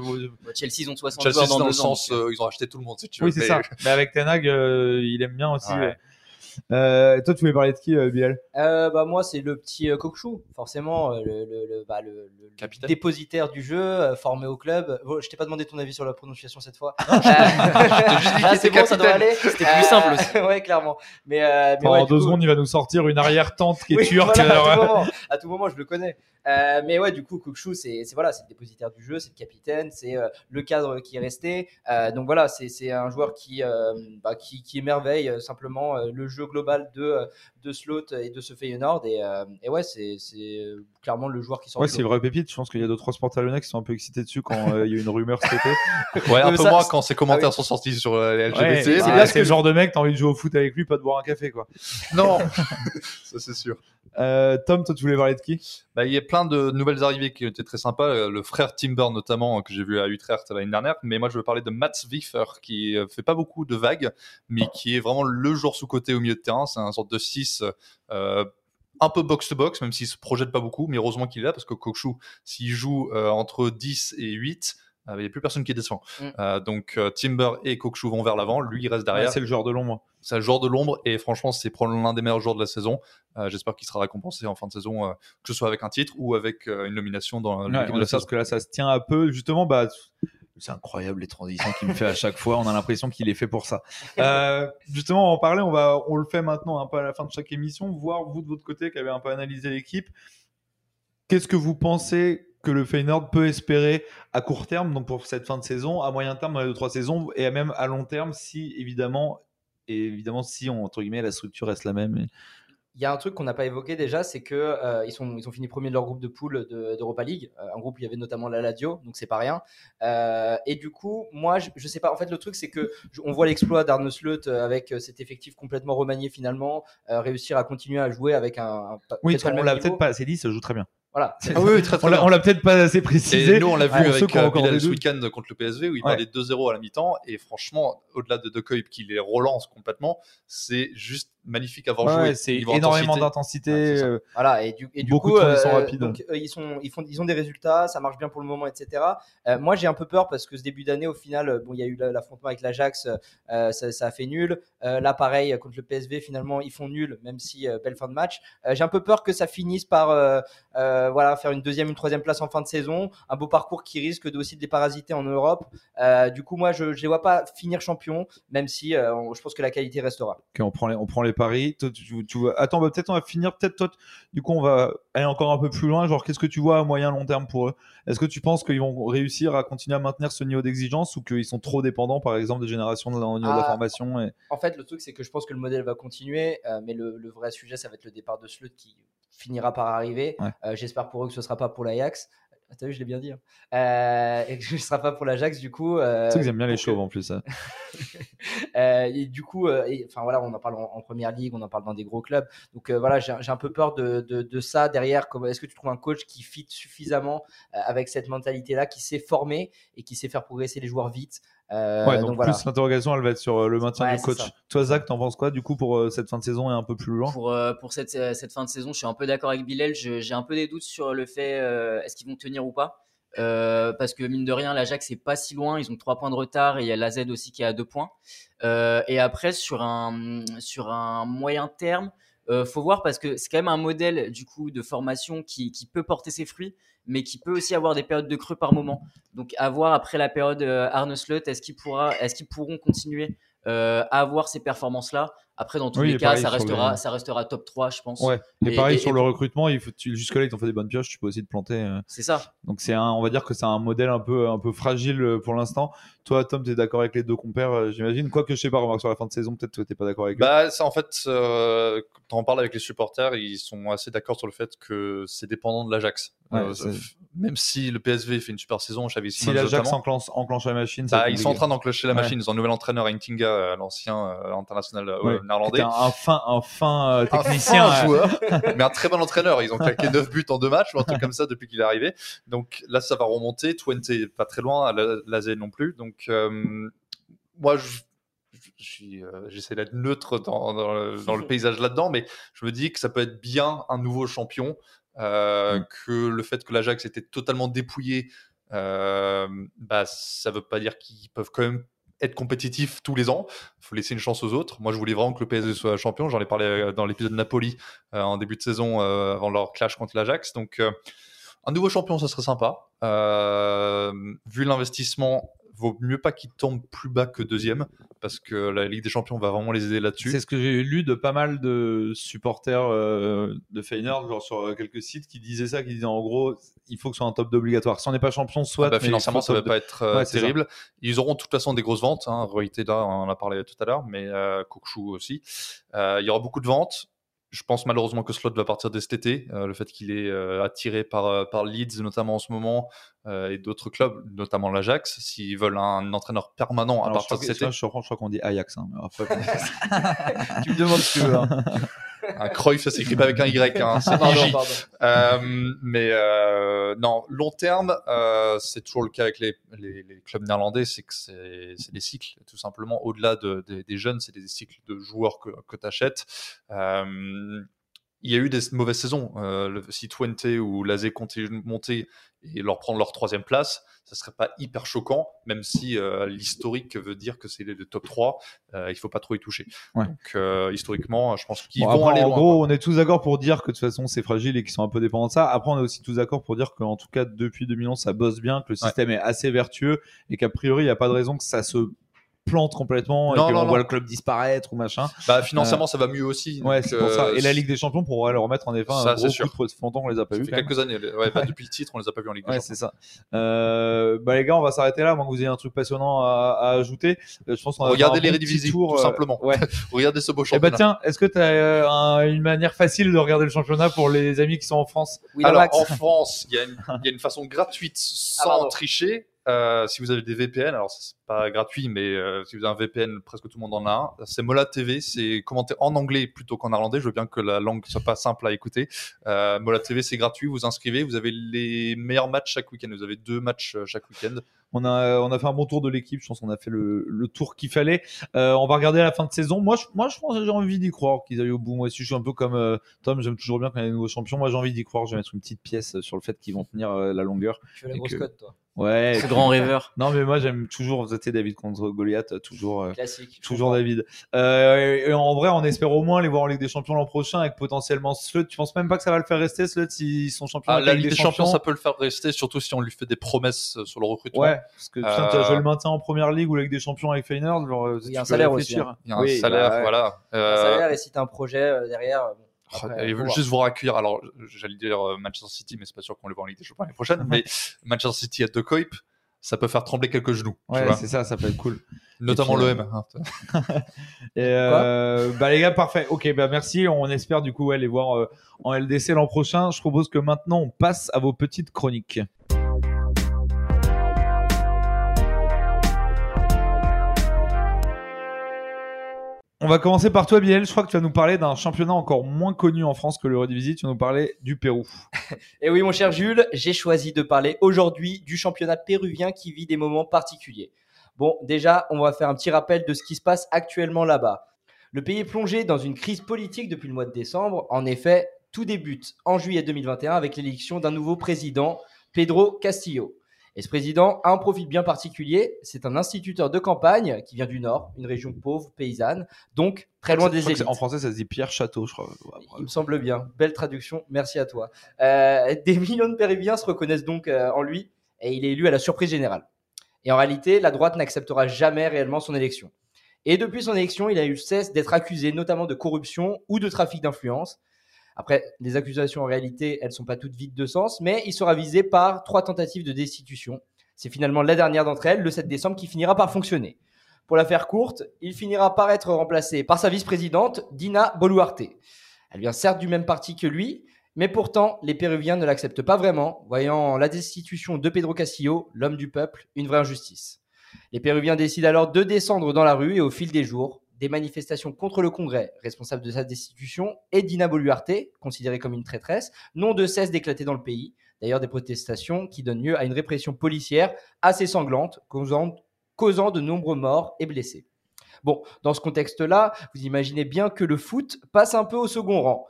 Chelsea ils ont 60 Chelsea, joueurs c'est dans dans le sens, euh, ils ont acheté tout le monde si tu veux. Oui, c'est ça. Mais avec Ten Hag, euh, il aime bien aussi. Euh, toi, tu voulais parler de qui, euh, Biel Euh, bah moi c'est le petit euh, Coquechou, forcément le, le, le, bah, le, le- le Capitaine. dépositaire du jeu, formé au club. Bon, je t'ai pas demandé ton avis sur la prononciation cette fois. Ah, c'est bon, ça doit aller. C'était plus simple aussi. <laughs> ouais, clairement. Mais, euh, mais Pendant ouais, deux coup- secondes, il va nous sortir une arrière-tente qui est Oui, turque. voilà, à, tout moment, à tout moment, je le connais. Euh, mais ouais, du coup, Cookchou, c'est voilà, le dépositaire du jeu, c'est le capitaine, c'est euh, le cadre qui est resté. Euh, donc voilà, c'est un joueur qui, bah, qui, émerveille simplement le jeu global de, de Slot et de ce Feyenoord. Et, et ouais, c'est clairement le joueur qui sort Ouais, c'est vrai pépite. Je pense qu'il y a deux trois sports lyonnais qui sont un peu excités dessus quand euh, il y a eu une rumeur cet été. Ouais, un Mais peu ça- moins quand ces commentaires Ah oui. sont sortis sur euh, les LGBT. c'est bien c'est le genre de mec, t'as envie de jouer au foot avec lui, pas de boire un café, quoi. Non, <laughs> ça c'est sûr. Euh, Tom, toi, tu voulais parler de qui? Bah, il y a plein de nouvelles arrivées qui étaient très sympas. Euh, Le frère Timber, notamment, que j'ai vu à Utrecht l'année dernière. Mais moi, je veux parler de Mats Wiffer, qui fait pas beaucoup de vagues, mais qui est vraiment le joueur sous-côté au milieu de terrain. C'est un sorte de 6 euh, un peu box-to-box, même s'il se projette pas beaucoup. Mais heureusement qu'il est là, parce que Kokshu, s'il joue euh, entre 10 et 8, euh, il n'y a plus personne qui descend. Mm. Euh, donc euh, Timber et Kokshu vont vers l'avant. Lui, il reste derrière. Ouais, C'est le joueur de l'ombre. C'est un joueur de l'ombre et franchement, c'est probablement l'un des meilleurs joueurs de la saison. Euh, J'espère qu'il sera récompensé en fin de saison, euh, que ce soit avec un titre ou avec euh, une nomination dans Ouais, l'équipe de la parce saison. que là, ça se tient un peu. Justement, bah, c'est incroyable les transitions qu'il me fait à chaque fois. On a l'impression qu'il est fait pour ça. <laughs> Euh, justement, on en parlait. On va, on le fait maintenant un peu à la fin de chaque émission. Voir vous de votre côté qui avez un peu analysé l'équipe. Qu'est-ce que vous pensez que le Feyenoord peut espérer à court terme, donc pour cette fin de saison, à moyen terme dans les deux trois saisons, et même à long terme, si évidemment, et évidemment si on, entre guillemets la structure reste la même. et- Il y a un truc qu'on n'a pas évoqué déjà, c'est que euh, ils, sont, ils ont fini premier de leur groupe de poule de- d'Europa League, euh, un groupe où il y avait notamment la Lazio, donc c'est pas rien. Euh, et du coup, moi, je, je sais pas. En fait, le truc, c'est que je- on voit l'exploit d'Arne Slot euh, avec euh, cet effectif complètement remanié finalement, euh, réussir à continuer à jouer avec un. Oui, peut-être pas le on l'a peut-être pas assez dit, ça joue très bien. Voilà. <laughs> Ah oui, très, très On l'a- peut-être pas assez précisé. Et nous, on l'a vu ceux avec qui ont euh, Bilal ce week-end contre le PSV où il Ouais. perdait 2-0 à la mi-temps. Et franchement, au-delà de De qui les relance complètement, c'est juste magnifique à voir Ouais, jouer. c'est énormément intensité. d'intensité. Ouais, ça. euh, Voilà, et du, et du Beaucoup coup, de euh, rapides. donc, euh, ils, sont, ils, font, ils ont des résultats, ça marche bien pour le moment, etc. Euh, moi, j'ai un peu peur parce que ce début d'année, au final, bon, il y a eu la- l'affrontement avec l'Ajax, euh, ça, ça a fait nul. Euh, là, pareil, contre le PSV, finalement, ils font nul, même si euh, belle fin de match. Euh, j'ai un peu peur que ça finisse par euh, euh, voilà, faire une deuxième, une troisième place en fin de saison, un beau parcours qui risque de, aussi de les parasiter en Europe. Euh, du coup, moi, je ne les vois pas finir champion, même si euh, je pense que la qualité restera. Ok, on prend les, on prend les paris. Toi, tu, Attends, bah, peut-être on va finir. Peut-être toi, du coup, on va aller encore un peu plus loin. Genre, qu'est-ce que tu vois à moyen long terme pour eux? Est-ce que tu penses qu'ils vont réussir à continuer à maintenir ce niveau d'exigence ou qu'ils sont trop dépendants, par exemple, des générations au niveau de la Ah. formation et... En fait, le truc, c'est que je pense que le modèle va continuer, euh, mais le, le vrai sujet, ça va être le départ de Slut qui finira par arriver. Ouais. Euh, J'espère pour eux que ce sera pas pour l'Ajax. Ah, T'as vu, je l'ai bien dit. hein. Euh, et que <laughs> ce sera pas pour l'Ajax, du coup. euh, Tu sais qu'ils aiment bien les que- chauves en plus. hein. <laughs> euh, et du coup, euh, et- enfin voilà, on en parle en, en première ligue, on en parle dans des gros clubs. Donc euh, voilà, j'ai j'ai un peu peur de, de, de ça derrière. Est-ce que tu trouves un coach qui fit suffisamment euh, avec cette mentalité-là, qui sait former et qui sait faire progresser les joueurs vite Euh, ouais, donc, voilà. plus l'interrogation, elle va être sur euh, le maintien Ouais, du coach. ça. Toi, Zach, t'en penses quoi du coup pour euh, cette fin de saison et un peu plus loin? Pour, euh, pour cette, euh, cette fin de saison, je suis un peu d'accord avec Bilal. J'ai un peu des doutes sur le fait euh, est-ce qu'ils vont tenir ou pas. Euh, parce que mine de rien, l'Ajax c'est pas si loin. Ils ont trois points de retard et il y a la Z aussi qui est à deux points. Euh, et après sur un sur un moyen terme, euh, faut voir parce que c'est quand même un modèle du coup de formation qui, peut porter ses fruits, mais qui peut aussi avoir des périodes de creux par moment. Donc à voir après la période euh, Arne Slot, est-ce qu'ils est-ce qu'ils pourront continuer euh, à avoir ces performances là Après, dans tous Oui, les cas, ça restera, le- ça restera top 3, je pense. Ouais. Et, Et- pareil et- sur et- le recrutement, il faut, tu, jusque-là, ils t'ont fait des bonnes pioches, tu peux aussi te planter. euh. C'est ça. Donc c'est un, on va dire que c'est un modèle un peu, un peu fragile euh, pour l'instant. Toi, Tom, tu es d'accord avec les deux compères, euh, j'imagine. Quoique je sais pas, remarque sur la fin de saison, peut-être que t'es pas d'accord avec eux. Bah, ça, en fait, euh, quand on parle avec les supporters, ils sont assez d'accord sur le fait que c'est dépendant de l'Ajax. Ouais, Euh, même si le PSV fait une super saison, Xavi si l'Ajax enclenche, enclenche la machine, bah, ils sont en train d'enclencher la Ouais. machine. Ils ont un nouvel entraîneur, Intinga, l'ancien euh, international Ouais. Néerlandais. Un, un fin, un fin euh, Un technicien. fin euh, joueur, <laughs> mais un très bon entraîneur. Ils ont claqué 9 buts en deux matchs ou un truc comme ça depuis qu'il est arrivé. Donc là, ça va remonter. Twente est pas très loin, la- Lazé non plus. Donc euh, moi, je, j'essaie d'être neutre dans, dans le, dans le paysage là-dedans, mais je me dis que ça peut être bien un nouveau champion. euh, Mm. Que le fait que l'Ajax était totalement dépouillé, euh, bah, ça veut pas dire qu'ils peuvent quand même être compétitifs tous les ans. Il faut laisser une chance aux autres. Moi, je voulais vraiment que le PSG soit champion. J'en ai parlé euh, dans l'épisode de Napoli euh, en début de saison euh, avant leur clash contre l'Ajax. Donc, euh, un nouveau champion, ça serait sympa. Euh, vu l'investissement, vaut mieux pas qu'il tombe plus bas que deuxième parce que la Ligue des Champions va vraiment les aider là-dessus. C'est ce que j'ai lu de pas mal de supporters euh, de Feyenoord, genre sur quelques sites, qui disaient ça, qui disaient en gros, il faut que ce soit un top d'obligatoire. Si on n'est pas champion, soit Ah bah, financièrement, ça va top pas être euh, Ouais, terrible. Ils auront de toute façon des grosses ventes. Hein. Roy Teda, on en a parlé tout à l'heure, mais euh, aussi. Euh, il y aura beaucoup de ventes. Je pense malheureusement que Slot va partir dès cet été. Euh, le fait qu'il est euh, attiré par, euh, par Leeds, notamment en ce moment, euh, et d'autres clubs, notamment l'Ajax, s'ils veulent un entraîneur permanent à Alors, partir de cet été. je, crois, qu'on dit Ajax. hein, après, <laughs> <laughs> tu me demandes ce que tu veux. hein. Un Cruyff, ça s'écrit pas avec un Y. Hein, <laughs> c'est. Euh, mais euh, non, long terme, euh, c'est toujours le cas avec les, les, les clubs néerlandais, c'est que c'est des cycles, tout simplement. Au-delà de, des- des jeunes, c'est des cycles de joueurs que, que tu achètes. il y a eu des mauvaises saisons. Euh, le- si Twente ou Lazé continuent de monter et leur prendre leur troisième place, ça serait pas hyper choquant, même si euh, l'historique veut dire que c'est les, les top 3. euh, il faut pas trop y toucher. Ouais. Donc, euh, historiquement, je pense qu'ils Bon, vont après, aller en loin. gros, on est tous d'accord pour dire que de toute façon c'est fragile et qu'ils sont un peu dépendants de ça. Après, on est aussi tous d'accord pour dire qu'en tout cas depuis 2011 ça bosse bien, que le système est assez vertueux et qu'a priori il n'y a pas de raison que ça se plante complètement Non, et qu'on voit le club disparaître ou machin. Bah, financièrement, ça va mieux aussi. Ouais, c'est pour ça. euh, Et la Ligue des Champions pourrait le remettre en effet Ça, un gros sûr. coup de ça longtemps qu'on les a pas Ça vus. fait même. quelques années. Ouais, bah, <laughs> depuis le titre, on les a pas vus en Ligue des Ouais, Champions. c'est ça. Euh, bah les gars, on va s'arrêter là. Moi, que vous ayez un truc passionnant à, à ajouter. Euh, Je pense qu'on Regardez les bon tour, tout euh, simplement. Ouais. <laughs> Regardez ce beau Eh bah championnat. tiens, est-ce que tu as une manière facile de regarder le championnat pour les amis qui sont en France? Alors, en France, il y, a une- il y a une façon gratuite sans Ah, pardon. tricher. Euh, si vous avez des VPN, alors c'est pas gratuit, mais euh, si vous avez un VPN, presque tout le monde en a un. C'est Mola TV, c'est commenté en anglais plutôt qu'en néerlandais. Je veux bien que la langue soit pas simple à écouter. Euh, Mola TV, c'est gratuit. Vous inscrivez, vous avez les meilleurs matchs chaque week-end. Vous avez deux matchs chaque week-end. On a, on a fait un bon tour de l'équipe. Je pense qu'on a fait le, le tour qu'il fallait. Euh, on va regarder à la fin de saison. Moi, je, moi, je pense que j'ai envie d'y croire qu'ils aillent au bout. Moi aussi, je suis un peu comme euh, Tom. J'aime toujours bien quand il y a des nouveaux champions. Moi, j'ai envie d'y croire. Je vais mettre une petite pièce sur le fait qu'ils vont tenir euh, la longueur. Tu fais la grosse que- cote, toi. Ouais. Grand rêveur. <laughs> Non, mais moi, j'aime toujours. Vous David contre Goliath. Toujours. euh, Classique. Toujours. David. Euh, et en vrai, on espère au moins les voir en Ligue des Champions l'an prochain avec potentiellement Slut. Tu penses même pas que ça va le faire rester Slut s'ils sont champions Ah, la Ligue des Champions, ça peut le faire rester, surtout si on lui fait des promesses sur le recrutement. Ouais, parce que putain, Euh, tu as joué le maintien en première ligue ou Ligue des Champions avec Feyenoord. Genre, euh, Il y a un salaire réfléchir. aussi, hein. Il y a un Oui, salaire, bah voilà. Un Euh, salaire, et si t'as un projet euh, derrière. euh, bon, Oh, après, voir. juste vous accueillir, alors j'allais dire euh, Manchester City, mais c'est pas sûr qu'on le voit en Ligue des Champions l'année prochaine, <laughs> mais Manchester City à De Kuip, ça peut faire trembler quelques genoux, Ouais, c'est ça, ça peut être cool. notamment euh, l'OM. <laughs> hein. Et euh, bah les gars, parfait. Ok, bah merci. On espère du coup ouais, les voir euh, en LDC l'an prochain. Je propose que maintenant on passe à vos petites chroniques. On va commencer par toi, Biel. Je crois que tu vas nous parler d'un championnat encore moins connu en France que le Redivisie. Tu vas nous parler du Pérou. <laughs> Et oui, mon cher Jules, j'ai choisi de parler aujourd'hui du championnat péruvien qui vit des moments particuliers. Bon, déjà, on va faire un petit rappel de ce qui se passe actuellement là-bas. Le pays est plongé dans une crise politique depuis le mois de décembre. En effet, tout débute en juillet 2021 avec l'élection d'un nouveau président, Pedro Castillo. Et ce président a un profil bien particulier. C'est un instituteur de campagne qui vient du Nord, une région pauvre, paysanne, donc très loin des élites. En français, ça se dit Pierre Château, je crois. Ouais, Il me semble bien. Belle traduction. Merci à toi. Euh, des millions de Péruviens se reconnaissent donc euh, en lui et il est élu à la surprise générale. Et en réalité, la droite n'acceptera jamais réellement son élection. Et depuis son élection, il a eu cesse d'être accusé notamment de corruption ou de trafic d'influence. Après, les accusations en réalité, elles sont pas toutes vides de sens, mais il sera visé par trois tentatives de destitution. C'est finalement la dernière d'entre elles, le 7 décembre, qui finira par fonctionner. Pour la faire courte, il finira par être remplacé par sa vice-présidente, Dina Boluarte. Elle vient certes du même parti que lui, mais pourtant, les Péruviens ne l'acceptent pas vraiment, voyant la destitution de Pedro Castillo, l'homme du peuple, une vraie injustice. Les Péruviens décident alors de descendre dans la rue et au fil des jours, des manifestations contre le Congrès, responsable de sa destitution, et Dina Boluarte, considérée comme une traîtresse, n'ont de cesse d'éclater dans le pays. D'ailleurs, des protestations qui donnent lieu à une répression policière assez sanglante, causant, de nombreux morts et blessés. Bon, dans ce contexte-là, vous imaginez bien que le foot passe un peu au second rang.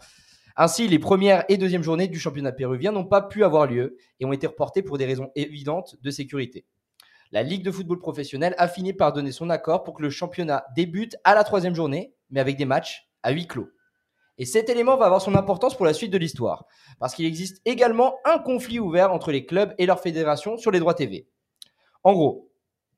Ainsi, les premières et deuxièmes journées du championnat péruvien n'ont pas pu avoir lieu et ont été reportées pour des raisons évidentes de sécurité la Ligue de football professionnel a fini par donner son accord pour que le championnat débute à la troisième journée, mais avec des matchs à huis clos. Et cet élément va avoir son importance pour la suite de l'histoire, parce qu'il existe également un conflit ouvert entre les clubs et leur fédération sur les droits TV. En gros,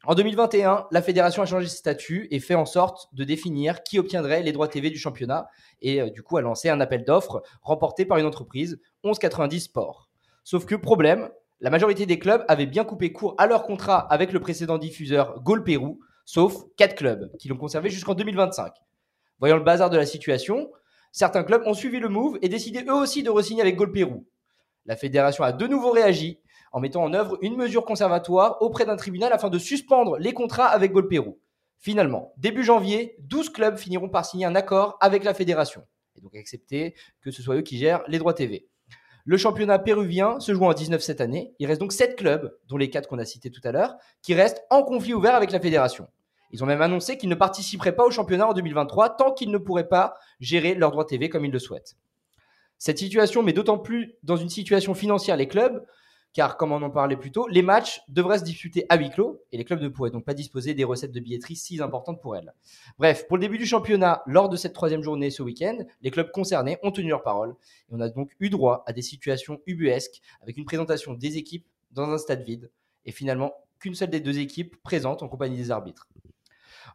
en 2021, la fédération a changé de statut et fait en sorte de définir qui obtiendrait les droits TV du championnat, et euh, du coup a lancé un appel d'offres remporté par une entreprise, 1190 Sport. Sauf que problème, la majorité des clubs avaient bien coupé court à leur contrat avec le précédent diffuseur Gol Pérou, sauf 4 clubs qui l'ont conservé jusqu'en 2025. Voyant le bazar de la situation, certains clubs ont suivi le move et décidé eux aussi de re-signer avec Gol Pérou. La fédération a de nouveau réagi en mettant en œuvre une mesure conservatoire auprès d'un tribunal afin de suspendre les contrats avec Gol Pérou. Finalement, début janvier, 12 clubs finiront par signer un accord avec la fédération et donc accepter que ce soit eux qui gèrent les droits TV. Le championnat péruvien se joue en 19 cette année. Il reste donc 7 clubs, dont les 4 qu'on a cités tout à l'heure, qui restent en conflit ouvert avec la fédération. Ils ont même annoncé qu'ils ne participeraient pas au championnat en 2023 tant qu'ils ne pourraient pas gérer leurs droits TV comme ils le souhaitent. Cette situation met d'autant plus dans une situation financière les clubs car comme on en parlait plus tôt, les matchs devraient se disputer à huis clos et les clubs ne pourraient donc pas disposer des recettes de billetterie si importantes pour elles. Bref, pour le début du championnat, lors de cette troisième journée ce week-end, les clubs concernés ont tenu leur parole et on a donc eu droit à des situations ubuesques avec une présentation des équipes dans un stade vide et finalement qu'une seule des deux équipes présente en compagnie des arbitres.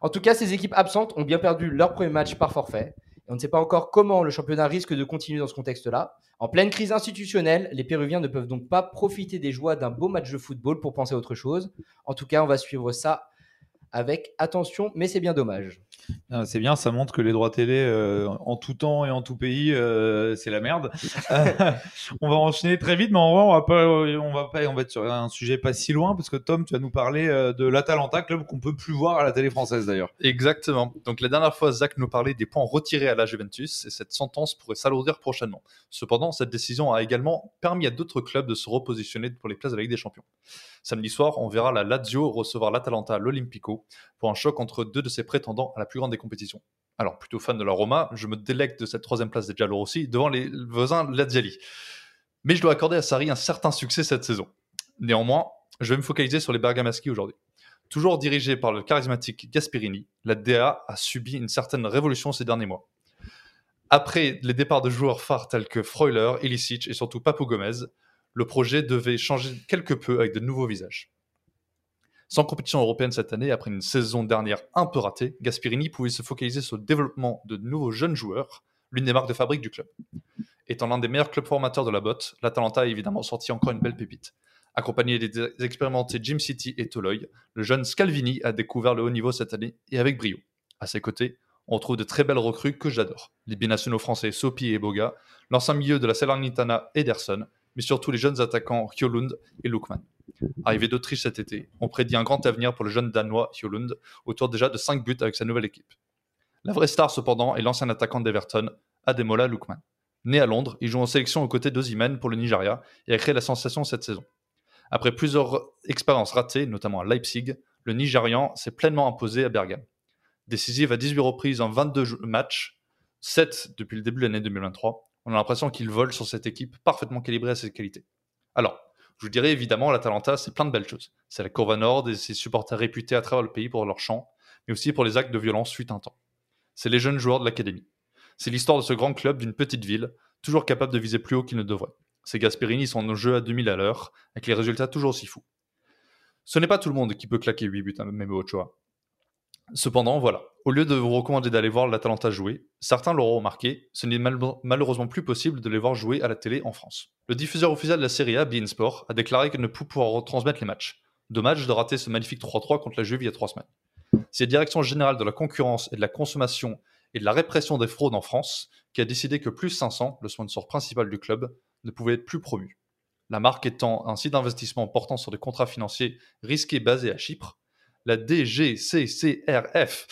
En tout cas, ces équipes absentes ont bien perdu leur premier match par forfait on ne sait pas encore comment le championnat risque de continuer dans ce contexte-là. En pleine crise institutionnelle, les Péruviens ne peuvent donc pas profiter des joies d'un beau match de football pour penser à autre chose. En tout cas, on va suivre ça avec attention, mais c'est bien dommage. Ah, c'est bien, ça montre que les droits télé euh, en tout temps et en tout pays, euh, c'est la merde. <laughs> on va enchaîner très vite, mais en vrai, on va pas, on va pas, on va être sur un sujet pas si loin parce que Tom, tu vas nous parler euh, de l'Atalanta, club qu'on peut plus voir à la télé française d'ailleurs. Exactement. Donc la dernière fois, Zach nous parlait des points retirés à la Juventus et cette sentence pourrait s'alourdir prochainement. Cependant, cette décision a également permis à d'autres clubs de se repositionner pour les places de la Ligue des Champions. Samedi soir, on verra la Lazio recevoir l'Atalanta l'Olympico pour un choc entre deux de ses prétendants à la plus grande des compétitions. Alors, plutôt fan de la Roma, je me délecte de cette troisième place des Giallorossi devant les voisins Laziali. Mais je dois accorder à Sarri un certain succès cette saison. Néanmoins, je vais me focaliser sur les Bergamaschi aujourd'hui. Toujours dirigé par le charismatique Gasperini, la DA a subi une certaine révolution ces derniers mois. Après les départs de joueurs phares tels que Freuler, Ilicic et surtout Papu Gomez, le projet devait changer quelque peu avec de nouveaux visages. Sans compétition européenne cette année, après une saison dernière un peu ratée, Gasperini pouvait se focaliser sur le développement de nouveaux jeunes joueurs, l'une des marques de fabrique du club. Étant l'un des meilleurs clubs formateurs de la botte, l'Atalanta a évidemment sorti encore une belle pépite. Accompagné des expérimentés Jim City et Toloy, le jeune Scalvini a découvert le haut niveau cette année et avec brio. À ses côtés, on trouve de très belles recrues que j'adore. Les binationaux français Sopi et Boga, l'ancien milieu de la Salernitana Ederson, mais surtout les jeunes attaquants Hjolund et Lukman. Arrivé d'Autriche cet été, on prédit un grand avenir pour le jeune Danois Hjolund, autour déjà de 5 buts avec sa nouvelle équipe. La vraie star cependant est l'ancien attaquant d'Everton, Ademola Lukman. Né à Londres, il joue en sélection aux côtés d'Ozyman pour le Nigeria et a créé la sensation cette saison. Après plusieurs expériences ratées, notamment à Leipzig, le Nigérian s'est pleinement imposé à Bergame. Décisif à 18 reprises en 22 matchs, 7 depuis le début de l'année 2023, on a l'impression qu'il vole sur cette équipe parfaitement calibrée à ses qualités. Alors, je vous dirais évidemment, l'Atalanta, c'est plein de belles choses. C'est la Courva Nord et ses supporters réputés à travers le pays pour leur chant, mais aussi pour les actes de violence suite un temps. C'est les jeunes joueurs de l'académie. C'est l'histoire de ce grand club d'une petite ville, toujours capable de viser plus haut qu'il ne devrait. Ces Gasperini sont en jeu à 2000 à l'heure, avec les résultats toujours aussi fous. Ce n'est pas tout le monde qui peut claquer 8 buts à même Ochoa. Cependant, voilà, au lieu de vous recommander d'aller voir l'Atalanta jouer, certains l'auront remarqué, ce n'est mal- malheureusement plus possible de les voir jouer à la télé en France. Le diffuseur officiel de la Serie A, beIN Sport, a déclaré qu'il ne peut pouvoir retransmettre les matchs. Dommage de rater ce magnifique 3-3 contre la Juve il y a trois semaines. C'est la Direction générale de la concurrence et de la consommation et de la répression des fraudes en France qui a décidé que Plus 500, le sponsor principal du club, ne pouvait être plus promu. La marque étant un site d'investissement portant sur des contrats financiers risqués basés à Chypre, la DGCCRF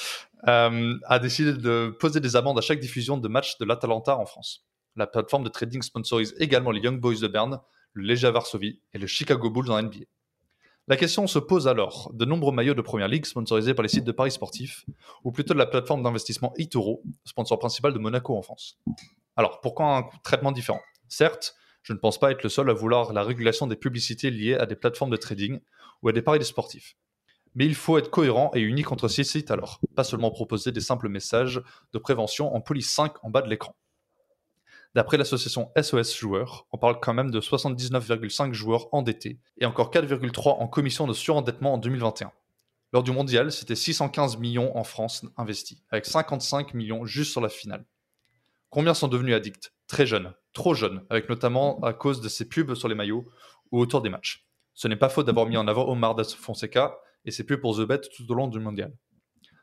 euh, a décidé de poser des amendes à chaque diffusion de matchs de l'Atalanta en France. La plateforme de trading sponsorise également les Young Boys de Berne, le Legia Varsovie et le Chicago Bulls en NBA. La question se pose alors de nombreux maillots de première ligue sponsorisés par les sites de paris sportifs, ou plutôt de la plateforme d'investissement eToro, sponsor principal de Monaco en France. Alors, pourquoi un traitement différent? Certes, je ne pense pas être le seul à vouloir la régulation des publicités liées à des plateformes de trading ou à des paris sportifs. Mais il faut être cohérent et unique entre ces sites alors, pas seulement proposer des simples messages de prévention en police 5 en bas de l'écran. D'après l'association SOS Joueurs, on parle quand même de 79,5 joueurs endettés et encore 4,3 en commission de surendettement en 2021. Lors du mondial, c'était 615 millions en France investis, avec 55 millions juste sur la finale. Combien sont devenus addicts? Très jeunes, trop jeunes, avec notamment à cause de ces pubs sur les maillots ou autour des matchs. Ce n'est pas faute d'avoir mis en avant Omar Das Fonseca et ses pubs pour The Bet tout au long du mondial.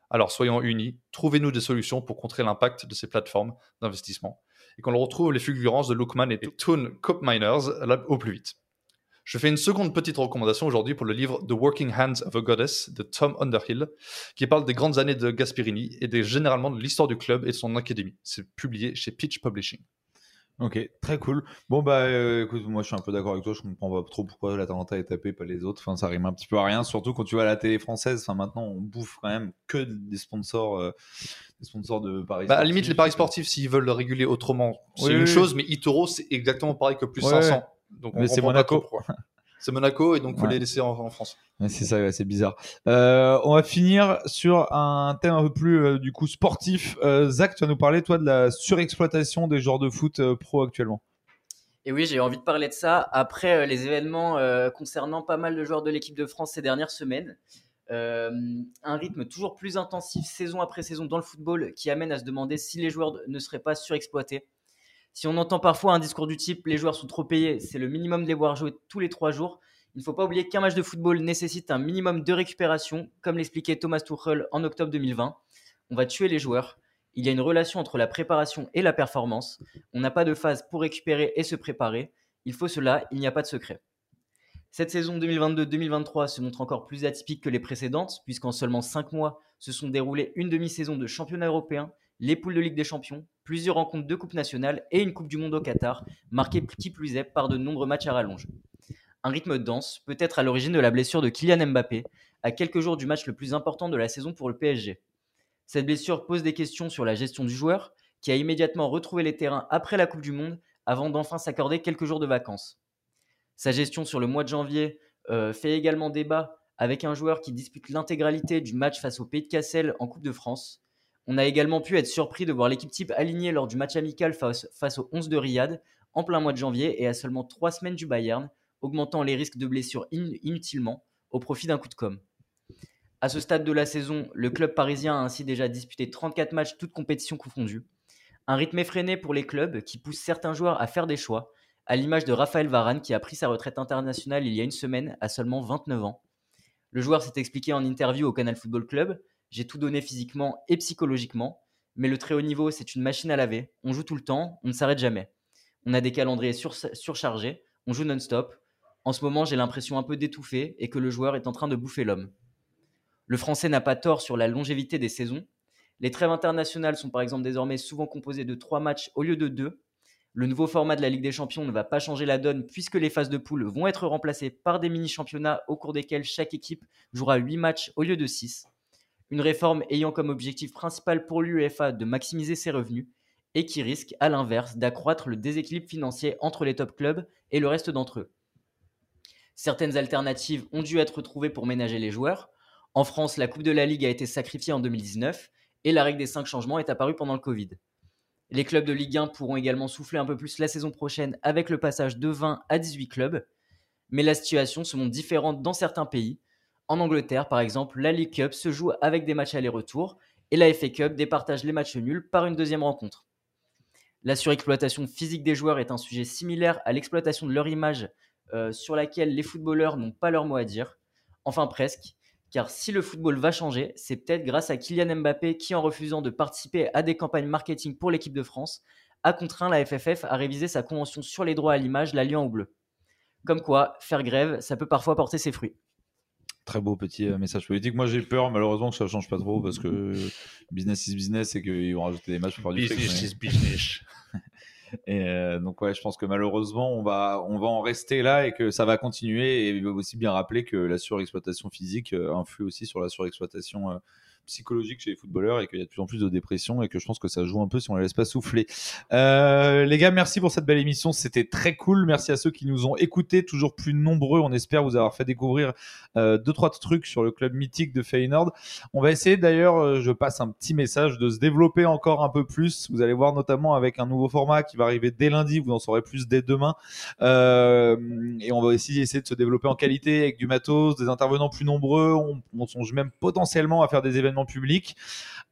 Alors soyons unis, trouvez-nous des solutions pour contrer l'impact de ces plateformes d'investissement et qu'on retrouve les fulgurances de Lookman et Toon Cop Miners au plus vite. Je fais une seconde petite recommandation aujourd'hui pour le livre The Working Hands of a Goddess de Tom Underhill, qui parle des grandes années de Gasperini et généralement de l'histoire du club et de son académie. C'est publié chez Pitch Publishing. Ok, très cool. Bon bah euh, écoute, moi je suis un peu d'accord avec toi, je comprends pas trop pourquoi l'Atalanta est tapé, pas les autres. Enfin, ça rime un petit peu à rien, surtout quand tu vas à la télé française. Enfin, maintenant on bouffe quand même que des sponsors, euh, des sponsors de paris. Bah, à la limite, les paris sportifs, s'ils veulent le réguler autrement, c'est Oui, une oui. chose, mais Itoro, c'est exactement pareil que plus Ouais, 500. Donc, on Mais c'est Monaco. <laughs> C'est Monaco et donc faut Ouais. les laisser en, en France. Ouais, c'est ça, ouais, c'est bizarre. Euh, on va finir sur un thème un peu plus euh, du coup sportif. Euh, Zach, tu vas nous parler toi de la surexploitation des joueurs de foot euh, pro actuellement. Et oui, j'ai envie de parler de ça après euh, les événements euh, concernant pas mal de joueurs de l'équipe de France ces dernières semaines. Euh, un rythme toujours plus intensif saison après saison dans le football qui amène à se demander si les joueurs ne seraient pas surexploités. Si on entend parfois un discours du type les joueurs sont trop payés, c'est le minimum de les voir jouer tous les trois jours. Il ne faut pas oublier qu'un match de football nécessite un minimum de récupération, comme l'expliquait Thomas Tuchel en octobre 2020. On va tuer les joueurs. Il y a une relation entre la préparation et la performance. On n'a pas de phase pour récupérer et se préparer. Il faut cela, il n'y a pas de secret. Cette saison 2022-2023 se montre encore plus atypique que les précédentes, puisqu'en seulement 5 mois se sont déroulées une demi-saison de championnat européen, les poules de Ligue des Champions, plusieurs rencontres de Coupe nationale et une Coupe du Monde au Qatar, marquée qui plus est par de nombreux matchs à rallonge. Un rythme dense, peut-être à l'origine de la blessure de Kylian Mbappé, à quelques jours du match le plus important de la saison pour le PSG. Cette blessure pose des questions sur la gestion du joueur, qui a immédiatement retrouvé les terrains après la Coupe du Monde, avant d'enfin s'accorder quelques jours de vacances. Sa gestion sur le mois de janvier euh, fait également débat avec un joueur qui dispute l'intégralité du match face au Pays de Cassel en Coupe de France. On a également pu être surpris de voir l'équipe type alignée lors du match amical face, face au 11 de Riyad en plein mois de janvier et à seulement 3 semaines du Bayern, augmentant les risques de blessures in- inutilement au profit d'un coup de com'. À ce stade de la saison, le club parisien a ainsi déjà disputé 34 matchs, toutes compétitions confondues. Un rythme effréné pour les clubs qui pousse certains joueurs à faire des choix, à l'image de Raphaël Varane qui a pris sa retraite internationale il y a une semaine à seulement 29 ans. Le joueur s'est expliqué en interview au Canal Football Club J'ai tout donné physiquement et psychologiquement, mais le très haut niveau, c'est une machine à laver. On joue tout le temps, on ne s'arrête jamais. On a des calendriers sur- surchargés, on joue non-stop. En ce moment, j'ai l'impression un peu d'étouffer et que le joueur est en train de bouffer l'homme. Le français n'a pas tort sur la longévité des saisons. Les trêves internationales sont par exemple désormais souvent composées de 3 matchs au lieu de 2. Le nouveau format de la Ligue des Champions ne va pas changer la donne puisque les phases de poule vont être remplacées par des mini-championnats au cours desquels chaque équipe jouera 8 matchs au lieu de 6. Une réforme ayant comme objectif principal pour l'UEFA de maximiser ses revenus et qui risque, à l'inverse, d'accroître le déséquilibre financier entre les top clubs et le reste d'entre eux. Certaines alternatives ont dû être trouvées pour ménager les joueurs. En France, la Coupe de la Ligue a été sacrifiée en 2019 et la règle des 5 changements est apparue pendant le Covid. Les clubs de Ligue 1 pourront également souffler un peu plus la saison prochaine avec le passage de 20 à 18 clubs, mais la situation se montre différente dans certains pays. En Angleterre, par exemple, la League Cup se joue avec des matchs aller-retour et la FA Cup départage les matchs nuls par une deuxième rencontre. La surexploitation physique des joueurs est un sujet similaire à l'exploitation de leur image euh, sur laquelle les footballeurs n'ont pas leur mot à dire. Enfin presque, car si le football va changer, c'est peut-être grâce à Kylian Mbappé qui, en refusant de participer à des campagnes marketing pour l'équipe de France, a contraint la FFF à réviser sa convention sur les droits à l'image, l'alliant au bleu. Comme quoi, faire grève, ça peut parfois porter ses fruits. Très beau petit euh, message politique. Moi, j'ai peur, malheureusement, que ça change pas trop parce que business is business et qu'ils vont rajouter des matchs pour faire du fric, Business mais- is <laughs> business. Et euh, donc ouais, je pense que malheureusement on va on va en rester là et que ça va continuer. Et il faut aussi bien rappeler que la surexploitation physique euh, influe aussi sur la surexploitation psychologique chez les footballeurs et qu'il y a de plus en plus de dépression et que je pense que ça joue un peu si on les laisse pas souffler. Euh, les gars, merci pour cette belle émission, c'était très cool. Merci à ceux qui nous ont écoutés, toujours plus nombreux. On espère vous avoir fait découvrir euh, deux trois trucs sur le club mythique de Feyenoord. On va essayer d'ailleurs, euh, je passe un petit message, de se développer encore un peu plus. Vous allez voir notamment avec un nouveau format qui va arriver dès lundi, vous en saurez plus dès demain. Euh, et on va aussi essayer de se développer en qualité avec du matos, des intervenants plus nombreux. On, on songe même potentiellement à faire des événements publics.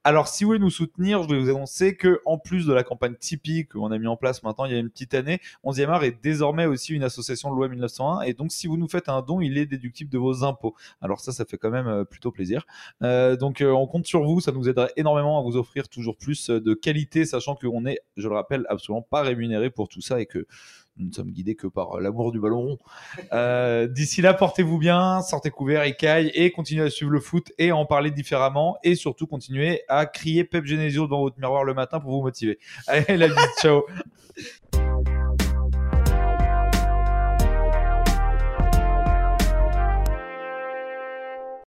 Alors, si vous voulez nous soutenir, je vais vous annoncer que en plus de la campagne Tipeee qu'on a mis en place maintenant il y a une petite année, 11e art est désormais aussi une association de loi 1901. Et donc, si vous nous faites un don, il est déductible de vos impôts. Alors ça, ça fait quand même euh, plutôt plaisir. Euh, donc, euh, on compte sur vous. Ça nous aiderait énormément à vous offrir toujours plus de qualité, sachant qu'on est, je le rappelle, absolument pas rémunéré pour tout ça et que nous ne sommes guidés que par euh, l'amour du ballon rond. Euh, D'ici là, portez-vous bien, sortez couverts, écailles et continuez à suivre le foot et en parler différemment et surtout continuez à crier Pep Genesio dans votre miroir le matin pour vous motiver. Allez, la bise, ciao